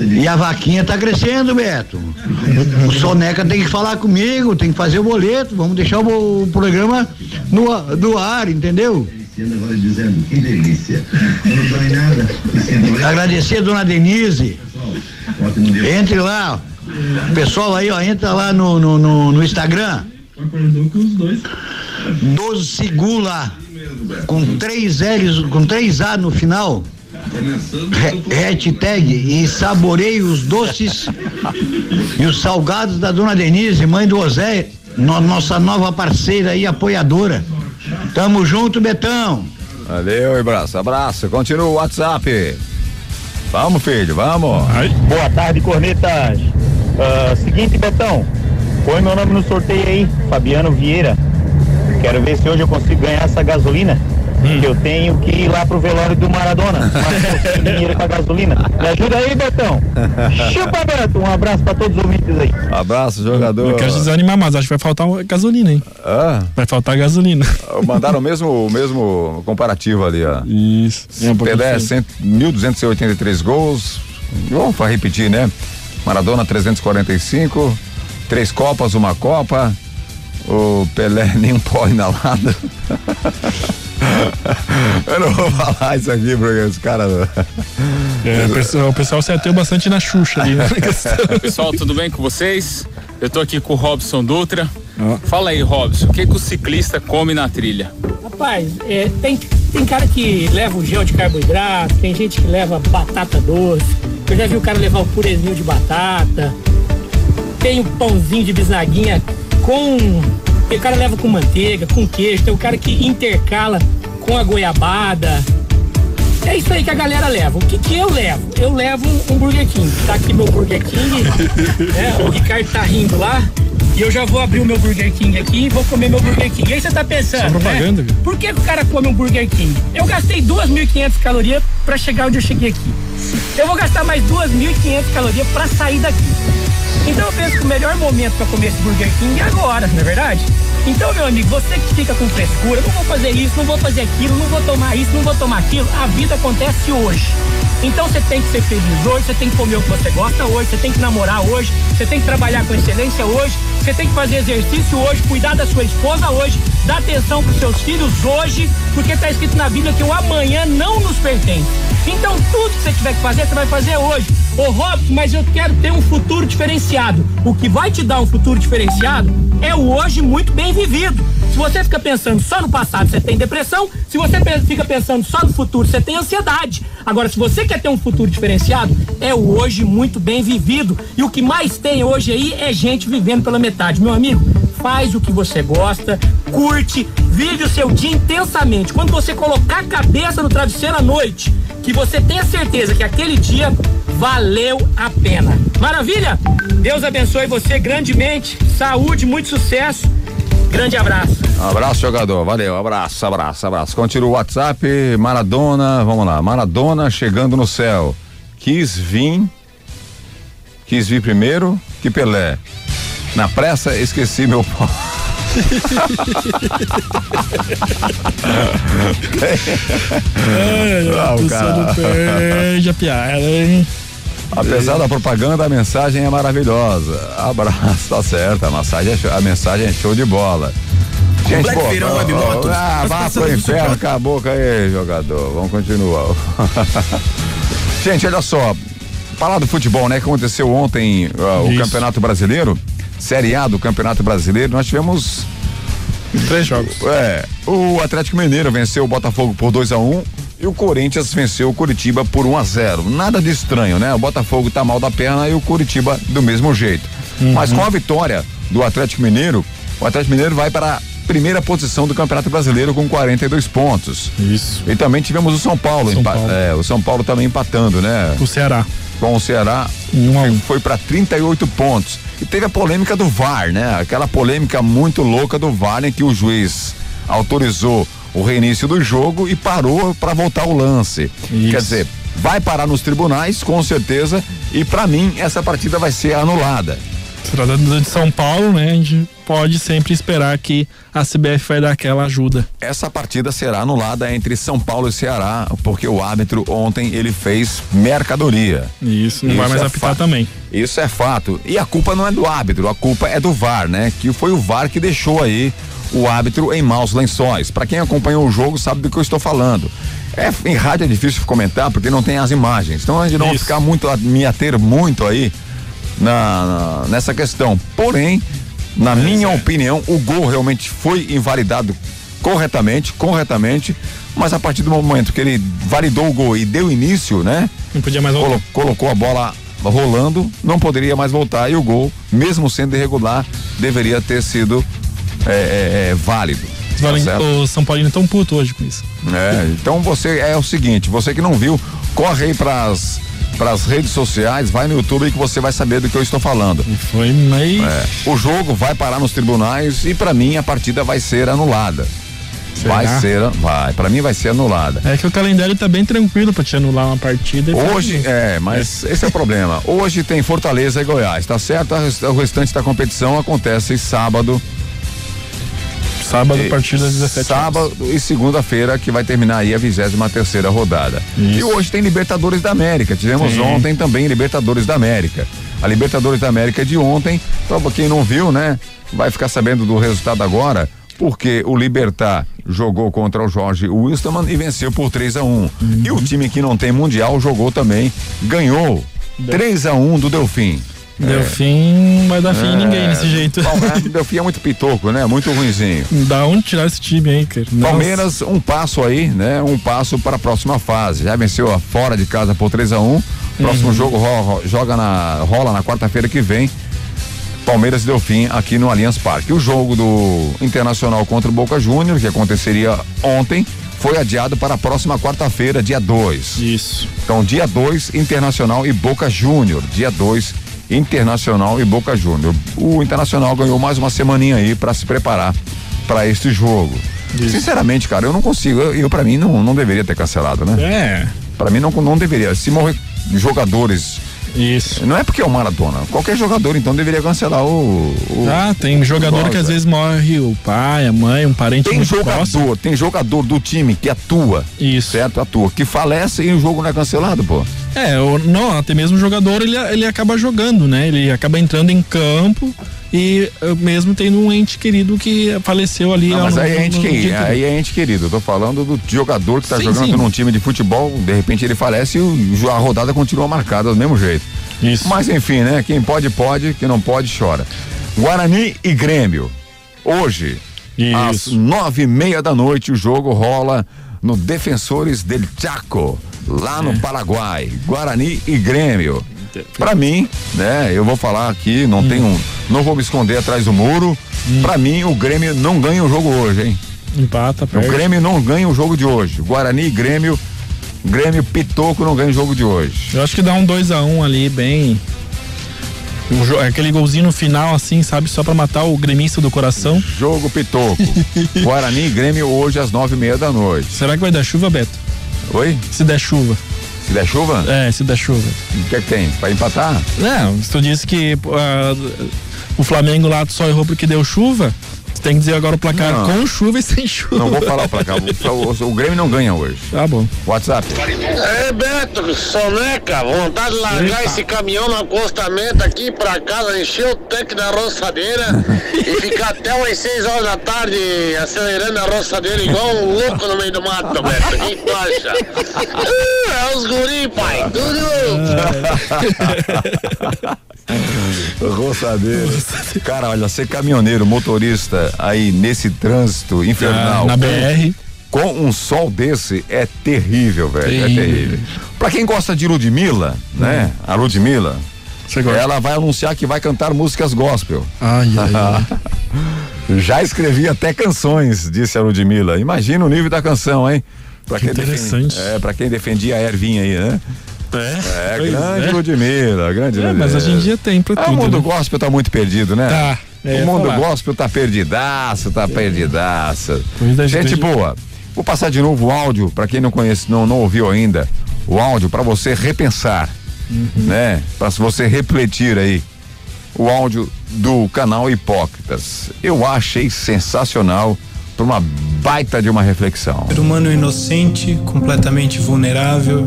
E a vaquinha tá crescendo, Beto. O Soneca tem que falar comigo, tem que fazer o boleto, vamos deixar o, programa no, no ar, entendeu? Agradecer a dona Denise. Entre lá, pessoal aí, ó, entra lá no, no, no, no Instagram. 12 Segula, com três L's, com três A no final. Hashtag e saboreie os doces e os salgados da dona Denise, mãe do José, no- nossa nova parceira e apoiadora. Tamo junto, Betão. Valeu, abraço, abraço. Continua o WhatsApp. Vamos, filho, vamos. Boa tarde, cornetas. Ah, seguinte, Betão, põe meu nome no sorteio aí, Fabiano Vieira. Quero ver se hoje eu consigo ganhar essa gasolina. Que eu tenho que ir lá pro velório do Maradona. Mas eu tenho dinheiro pra gasolina. Me ajuda aí, Betão. Chupa, Beto. Um abraço pra todos os ouvintes aí. Abraço, jogador. Não quero desanimar, mas acho que vai faltar gasolina, hein? Ah, Vai faltar gasolina. mandaram o mesmo, o mesmo comparativo ali, ó. Isso. É um Pelé, diferente. 100, 1.283 gols. Vamos para repetir, né? Maradona, 345. Três Copas, uma Copa. O Pelé, nem um pó inalado. Eu não vou falar isso aqui porque os caras. É, o, pessoal, o pessoal se ateu bastante na Xuxa ali, né? Pessoal, tudo bem com vocês? Eu tô aqui com o Robson Dutra. Fala aí, Robson, o que, que o ciclista come na trilha? Rapaz, é, tem, tem cara que leva o gel de carboidrato, tem gente que leva batata doce. Eu já vi o cara levar o purezinho de batata. Tem o pãozinho de bisnaguinha com. O cara leva com manteiga, com queijo. Tem o cara que intercala com a goiabada. É isso aí que a galera leva. O que, que eu levo? Eu levo um Burger King. Tá aqui meu Burger King. né? O Ricardo tá rindo lá. E eu já vou abrir o meu Burger King aqui e vou comer meu Burger King. E aí você tá pensando, Só propaganda, né? Por que, que o cara come um Burger King? Eu gastei 2.500 calorias pra chegar onde eu cheguei aqui. Eu vou gastar mais 2.500 calorias pra sair daqui. Então eu penso que o melhor momento pra comer esse Burger King é agora, não é verdade? Então, meu amigo, você que fica com frescura, não vou fazer isso, não vou fazer aquilo, não vou tomar isso, não vou tomar aquilo, a vida acontece hoje. Então você tem que ser feliz hoje, você tem que comer o que você gosta hoje, você tem que namorar hoje, você tem que trabalhar com excelência hoje, você tem que fazer exercício hoje, cuidar da sua esposa hoje, dar atenção pros seus filhos hoje, porque tá escrito na Bíblia que o amanhã não nos pertence. Então tudo que você tiver que fazer, você vai fazer hoje. Ô Robson, mas eu quero ter um futuro diferenciado. O que vai te dar um futuro diferenciado é o hoje muito bem vivido. Se você fica pensando só no passado, você tem depressão. Se você fica pensando só no futuro, você tem ansiedade. Agora, se você quer ter um futuro diferenciado, é o hoje muito bem vivido. E o que mais tem hoje aí é gente vivendo pela metade. Meu amigo, faz o que você gosta, curte, vive o seu dia intensamente. Quando você colocar a cabeça no travesseiro à noite, que você tenha certeza que aquele dia valeu a pena. Maravilha? Deus abençoe você grandemente. Saúde, muito sucesso. Grande abraço. Abraço, jogador. Valeu, abraço, abraço, abraço. Continua o WhatsApp, Maradona, vamos lá. Maradona chegando no céu. Quis vir, quis vir primeiro que Pelé. Na pressa, esqueci meu pau. Ah, o cara. perde a piada, hein? Apesar da propaganda, a mensagem é maravilhosa. Abraço, tá certo. A mensagem é show, a mensagem é show de bola. Gente, Black pô, Feirão ó, Web Motos. Ah, vá pro inferno, suporte. cala a boca aí, jogador. Vamos continuar. Gente, olha só. Falar do futebol, né? Que aconteceu ontem ó, o. Campeonato Brasileiro, Série A do Campeonato Brasileiro, nós tivemos Três jogos. é, o Atlético Mineiro venceu o Botafogo por 2 a 1 e o Corinthians venceu o Curitiba por 1 a 0 Nada de estranho, né? O Botafogo tá mal da perna e o Curitiba do mesmo jeito. Mas com a vitória do Atlético Mineiro, o Atlético Mineiro vai para a primeira posição do Campeonato Brasileiro com 42 pontos. Isso. E também tivemos o São Paulo, São Paulo. é, o São Paulo também empatando, né? O Ceará. Com o Ceará um foi para 38 pontos. E teve a polêmica do VAR, né? Aquela polêmica muito louca do VAR em que o juiz autorizou o reinício do jogo e parou para voltar o lance. Quer dizer, vai parar nos tribunais, com certeza, e para mim essa partida vai ser anulada. Se tratando de São Paulo, né? A gente pode sempre esperar que a CBF vai dar aquela ajuda. Essa partida será anulada entre São Paulo e Ceará, porque o árbitro ontem ele fez mercadoria. Isso, não vai mais é apitar também. Isso é fato. E a culpa não é do árbitro, a culpa é do VAR, né? Que foi o VAR que deixou aí o árbitro em maus lençóis. Para quem acompanhou o jogo sabe do que eu estou falando. É, em rádio é difícil comentar porque não tem as imagens. Então a gente não vai ficar muito, me ater muito aí na, na- nessa questão. Porém, na minha opinião, o gol realmente foi invalidado corretamente, corretamente, mas a partir do momento que ele validou o gol e deu início, né? Não podia mais voltar. Colo- colocou a bola rolando, não poderia mais voltar e o gol, mesmo sendo irregular, deveria ter sido é, é, é, válido. Tá o São Paulino é tão puto hoje com isso. É, então você é o seguinte, você que não viu, corre aí pras para as redes sociais, vai no YouTube que você vai saber do que eu estou falando. Foi meio. É, o jogo vai parar nos tribunais e para mim a partida vai ser anulada. Será? Vai ser, vai, para mim vai ser anulada. É que o calendário tá bem tranquilo pra te anular uma partida. Hoje, fazer. é, mas esse é o problema. Hoje tem Fortaleza e Goiás, tá certo? O restante da competição acontece sábado. Sábado, a partir das 17 Sábado e segunda-feira, que vai terminar aí a 23 terceira rodada. E hoje tem Libertadores da América. Tivemos Sim. ontem também Libertadores da América. A Libertadores da América de ontem, pra quem não viu, né? Vai ficar sabendo do resultado agora, porque o Libertar jogou contra o Jorge Wilstermann e venceu por 3 a 1 E o time que não tem mundial jogou também, ganhou 3 a 1 do Delfim. Delfim não vai dar fim em ninguém desse jeito. É, Delfim é muito pitoco, né? Muito ruinzinho. Da onde tirar esse time aí, cara? Palmeiras, um passo aí, né? Um passo para a próxima fase. Já venceu a fora de casa por 3 a 1 Próximo Uhum. jogo ro- ro- joga na, rola na quarta-feira que vem. Palmeiras e Delfim aqui no Allianz Parque. O jogo do Internacional contra o Boca Júnior, que aconteceria ontem, foi adiado para a próxima quarta-feira, dia 2. Isso. Então, dia 2, Internacional e Boca Júnior. Dia 2, Internacional e Boca Júnior. O Internacional ganhou mais uma semaninha aí para se preparar para este jogo. Sinceramente, cara, eu não consigo. Eu, eu para mim não, não deveria ter cancelado, né? É. Para mim não, não deveria. Se morrer jogadores. Isso. Não é porque é o Maradona. Qualquer jogador então deveria cancelar o. o Ah, tem jogador que às Rosa. vezes morre o pai, a mãe, um parente Tem jogador, próximo. tem jogador do time que atua. Isso. Certo? Atua. Que falece e o jogo não é cancelado, pô. É, não, até mesmo o jogador ele, ele acaba jogando, né? Ele acaba entrando em campo e eh, mesmo tendo um ente querido que faleceu ali. Não, mas no- aí é ente no querido, aí é ente querido. Eu tô falando do jogador que tá Sim, jogando sim. num time de futebol, de repente ele falece e a rodada continua marcada do mesmo jeito. Isso. Mas enfim, né? Quem pode, pode, quem não pode, chora. Guarani e Grêmio. Hoje, às nove e meia da noite, o jogo rola no Defensores del Chaco, lá É. no Paraguai. Guarani e Grêmio. Pra mim, né, eu vou falar aqui, não Hum. tenho, não vou me esconder atrás do muro. Pra mim, o Grêmio não ganha o jogo hoje, hein? Empata, O perde. Grêmio não ganha o jogo de hoje. Guarani e Grêmio, Grêmio Pitoco não ganha o jogo de hoje. Eu acho que dá um 2x1 um ali, bem. Jo- aquele golzinho no final, assim, sabe? Só pra matar o gremista do coração. Jogo Pitoco. Guarani e Grêmio hoje às nove e meia da noite. Será que vai dar chuva, Beto? Oi? Se der chuva. Se der chuva? É, se der chuva. O que é que tem? Vai empatar? Não, se tu disse que ah, o Flamengo lá só errou porque deu chuva, tem que dizer agora o placar Não. com chuva e sem chuva. Não vou falar pra cá. O, o- o Grêmio não ganha hoje. Tá bom. WhatsApp. É, Beto, soneca, vontade de largar esse caminhão no acostamento aqui pra casa, encher o tanque da roçadeira e ficar até umas 6 horas da tarde acelerando a roçadeira igual um louco no meio do mato, Beto. O que tu acha? É os guri, pai, tudo Roçadeira. Cara, olha, ser caminhoneiro, motorista aí nesse trânsito infernal. Ah, na com- BR. Com um sol desse é terrível, velho. É Terrível. terrível. Pra quem gosta de Ludmilla, né? A Ludmilla. Ela vai anunciar que vai cantar músicas gospel. Ai, ai, Já escrevi até canções, disse a Ludmilla. Imagina o nível da canção, hein? Pra Que interessante. é, pra quem defendia a Ervinha aí, né? É, É, grande é. Ludmilla, grande É, Ludmilla. mas hoje em dia tem pra Ah, tudo. O mundo né? gospel tá muito perdido, né? Tá, é, o mundo falar. gospel tá perdidaço, tá perdidaço. É, Gente gente. boa, vou passar de novo o áudio, pra quem não conhece, não, não ouviu ainda, o áudio pra você repensar, Uhum. né? Pra você refletir aí. O áudio do canal Hipócritas. Eu achei sensacional por uma baita de uma reflexão. Ser humano inocente, completamente vulnerável,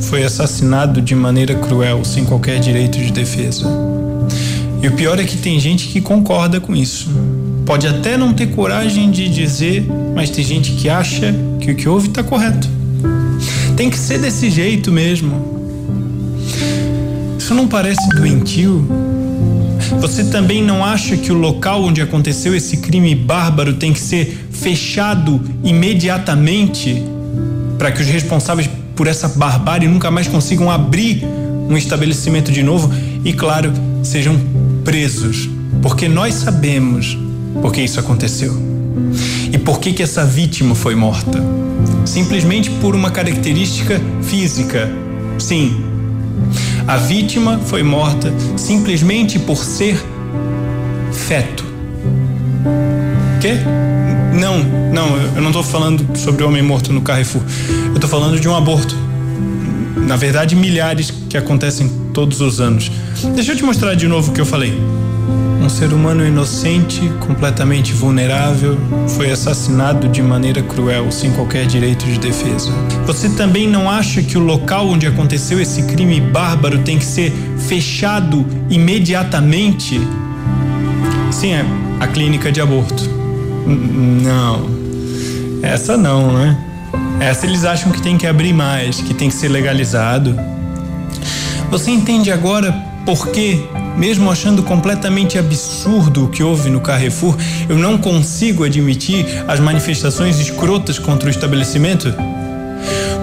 foi assassinado de maneira cruel, sem qualquer direito de defesa. E o pior é que tem gente que concorda com isso. Pode até não ter coragem de dizer, mas tem gente que acha que o que houve está correto. Tem que ser desse jeito mesmo. Isso não parece doentio? Você também não acha que o local onde aconteceu esse crime bárbaro tem que ser fechado imediatamente para que os responsáveis por essa barbárie nunca mais consigam abrir um estabelecimento de novo e, claro, sejam presos? Porque nós sabemos por que isso aconteceu e por que, que essa vítima foi morta. Simplesmente por uma característica física. Sim, A vítima foi morta simplesmente por ser feto. Quê? Não, não, eu não estou falando sobre homem morto no Carrefour. Eu estou falando de um aborto. Na verdade, milhares que acontecem todos os anos. Deixa eu te mostrar de novo o que eu falei. Um ser humano inocente, completamente vulnerável, foi assassinado de maneira cruel, sem qualquer direito de defesa. Você também não acha que o local onde aconteceu esse crime bárbaro tem que ser fechado imediatamente? Sim, é a clínica de aborto. Não. Essa não, né? Essa eles acham que tem que abrir mais, que tem que ser legalizado. Você entende agora por que, mesmo achando completamente absurdo o que houve no Carrefour, eu não consigo admitir as manifestações escrotas contra o estabelecimento?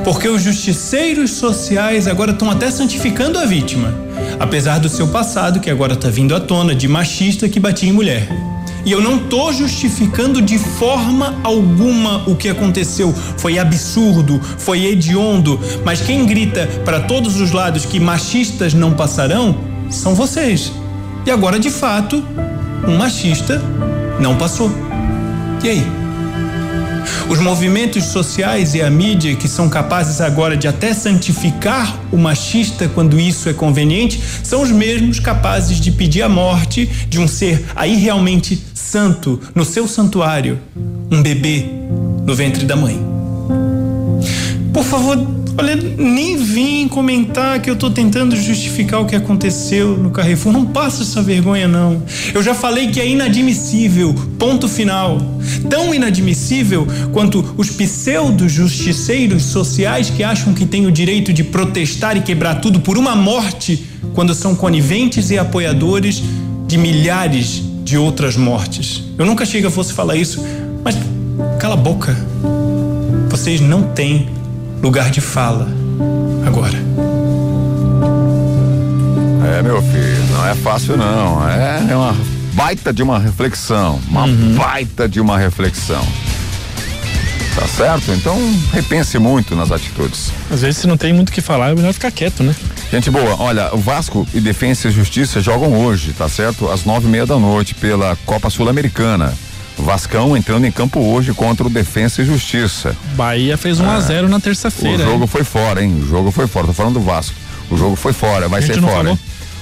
Porque os justiceiros sociais agora estão até santificando a vítima, apesar do seu passado que agora está vindo à tona de machista que batia em mulher. E eu não tô justificando de forma alguma o que aconteceu. Foi absurdo, foi hediondo, mas quem grita para todos os lados que machistas não passarão são vocês. E agora, de fato, um machista não passou. E aí? Os movimentos sociais e a mídia, que são capazes agora de até santificar o machista quando isso é conveniente, são os mesmos capazes de pedir a morte de um ser aí realmente santo no seu santuário, um bebê no ventre da mãe. Por favor, olha, nem vim comentar que eu tô tentando justificar o que aconteceu no Carrefour. Não passa essa vergonha, não. Eu já falei que é inadmissível. Ponto final. Tão inadmissível quanto os pseudo-justiceiros sociais que acham que têm o direito de protestar e quebrar tudo por uma morte quando são coniventes e apoiadores de milhares de outras mortes. Eu nunca achei que eu fosse falar isso, mas cala a boca. Vocês não têm lugar de fala agora. É, meu filho, não é fácil não. É, é uma baita de uma reflexão. Uma Uhum. baita de uma reflexão. Tá certo? Então repense muito nas atitudes. Às vezes, se não tem muito o que falar, é melhor ficar quieto, né? Gente boa, olha, o Vasco e Defensa e Justiça jogam hoje, tá certo? Às nove e meia da noite pela Copa Sul-Americana. Vascão entrando em campo hoje contra o Defensa e Justiça. Bahia fez 1 a 0 na terça-feira. O jogo hein? foi fora, hein? O jogo foi fora. Tô falando do Vasco. O jogo foi fora, vai ser fora. falou? hein?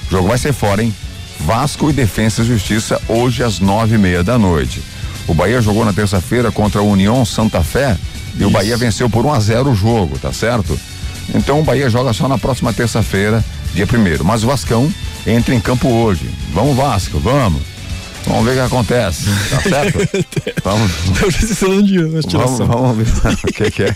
O jogo vai ser fora, hein? Vasco e Defensa e Justiça hoje às nove e meia da noite. O Bahia jogou na terça-feira contra a União Santa Fé e o Bahia venceu por 1 a 0 o jogo, tá certo? Então o Bahia joga só na próxima terça-feira, dia primeiro. Mas o Vascão entra em campo hoje. Vamos Vasco, vamos. Vamos ver o que acontece, tá certo? vamos. Tô precisando de uma Vamos, tiração. vamos ver o que, que é.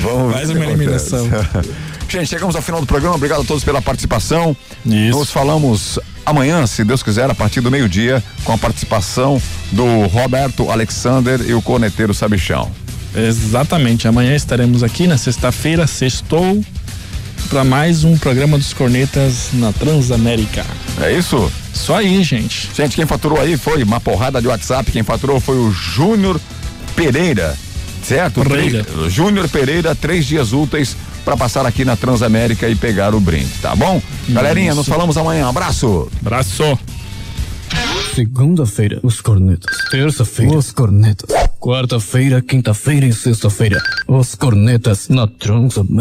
Vamos Mais uma eliminação. Gente, chegamos ao final do programa. Obrigado a todos pela participação. Nos falamos amanhã, se Deus quiser, a partir do meio-dia, com a participação do Roberto Alexander e o Corneteiro Sabichão. Exatamente. Amanhã estaremos aqui na sexta-feira, sextou, para mais um programa dos Cornetas na Transamérica. É isso? Só aí, gente. Gente, quem faturou aí foi uma porrada de WhatsApp. Quem faturou foi o Júnior Pereira, certo? Pereira. Júnior Pereira, três dias úteis para passar aqui na Transamérica e pegar o brinde, tá bom? Galerinha, nos falamos amanhã. Abraço. Abraço. Segunda-feira, os cornetas. Terça-feira, os cornetas. Quarta-feira, quinta-feira e sexta-feira, os cornetas na Transamérica.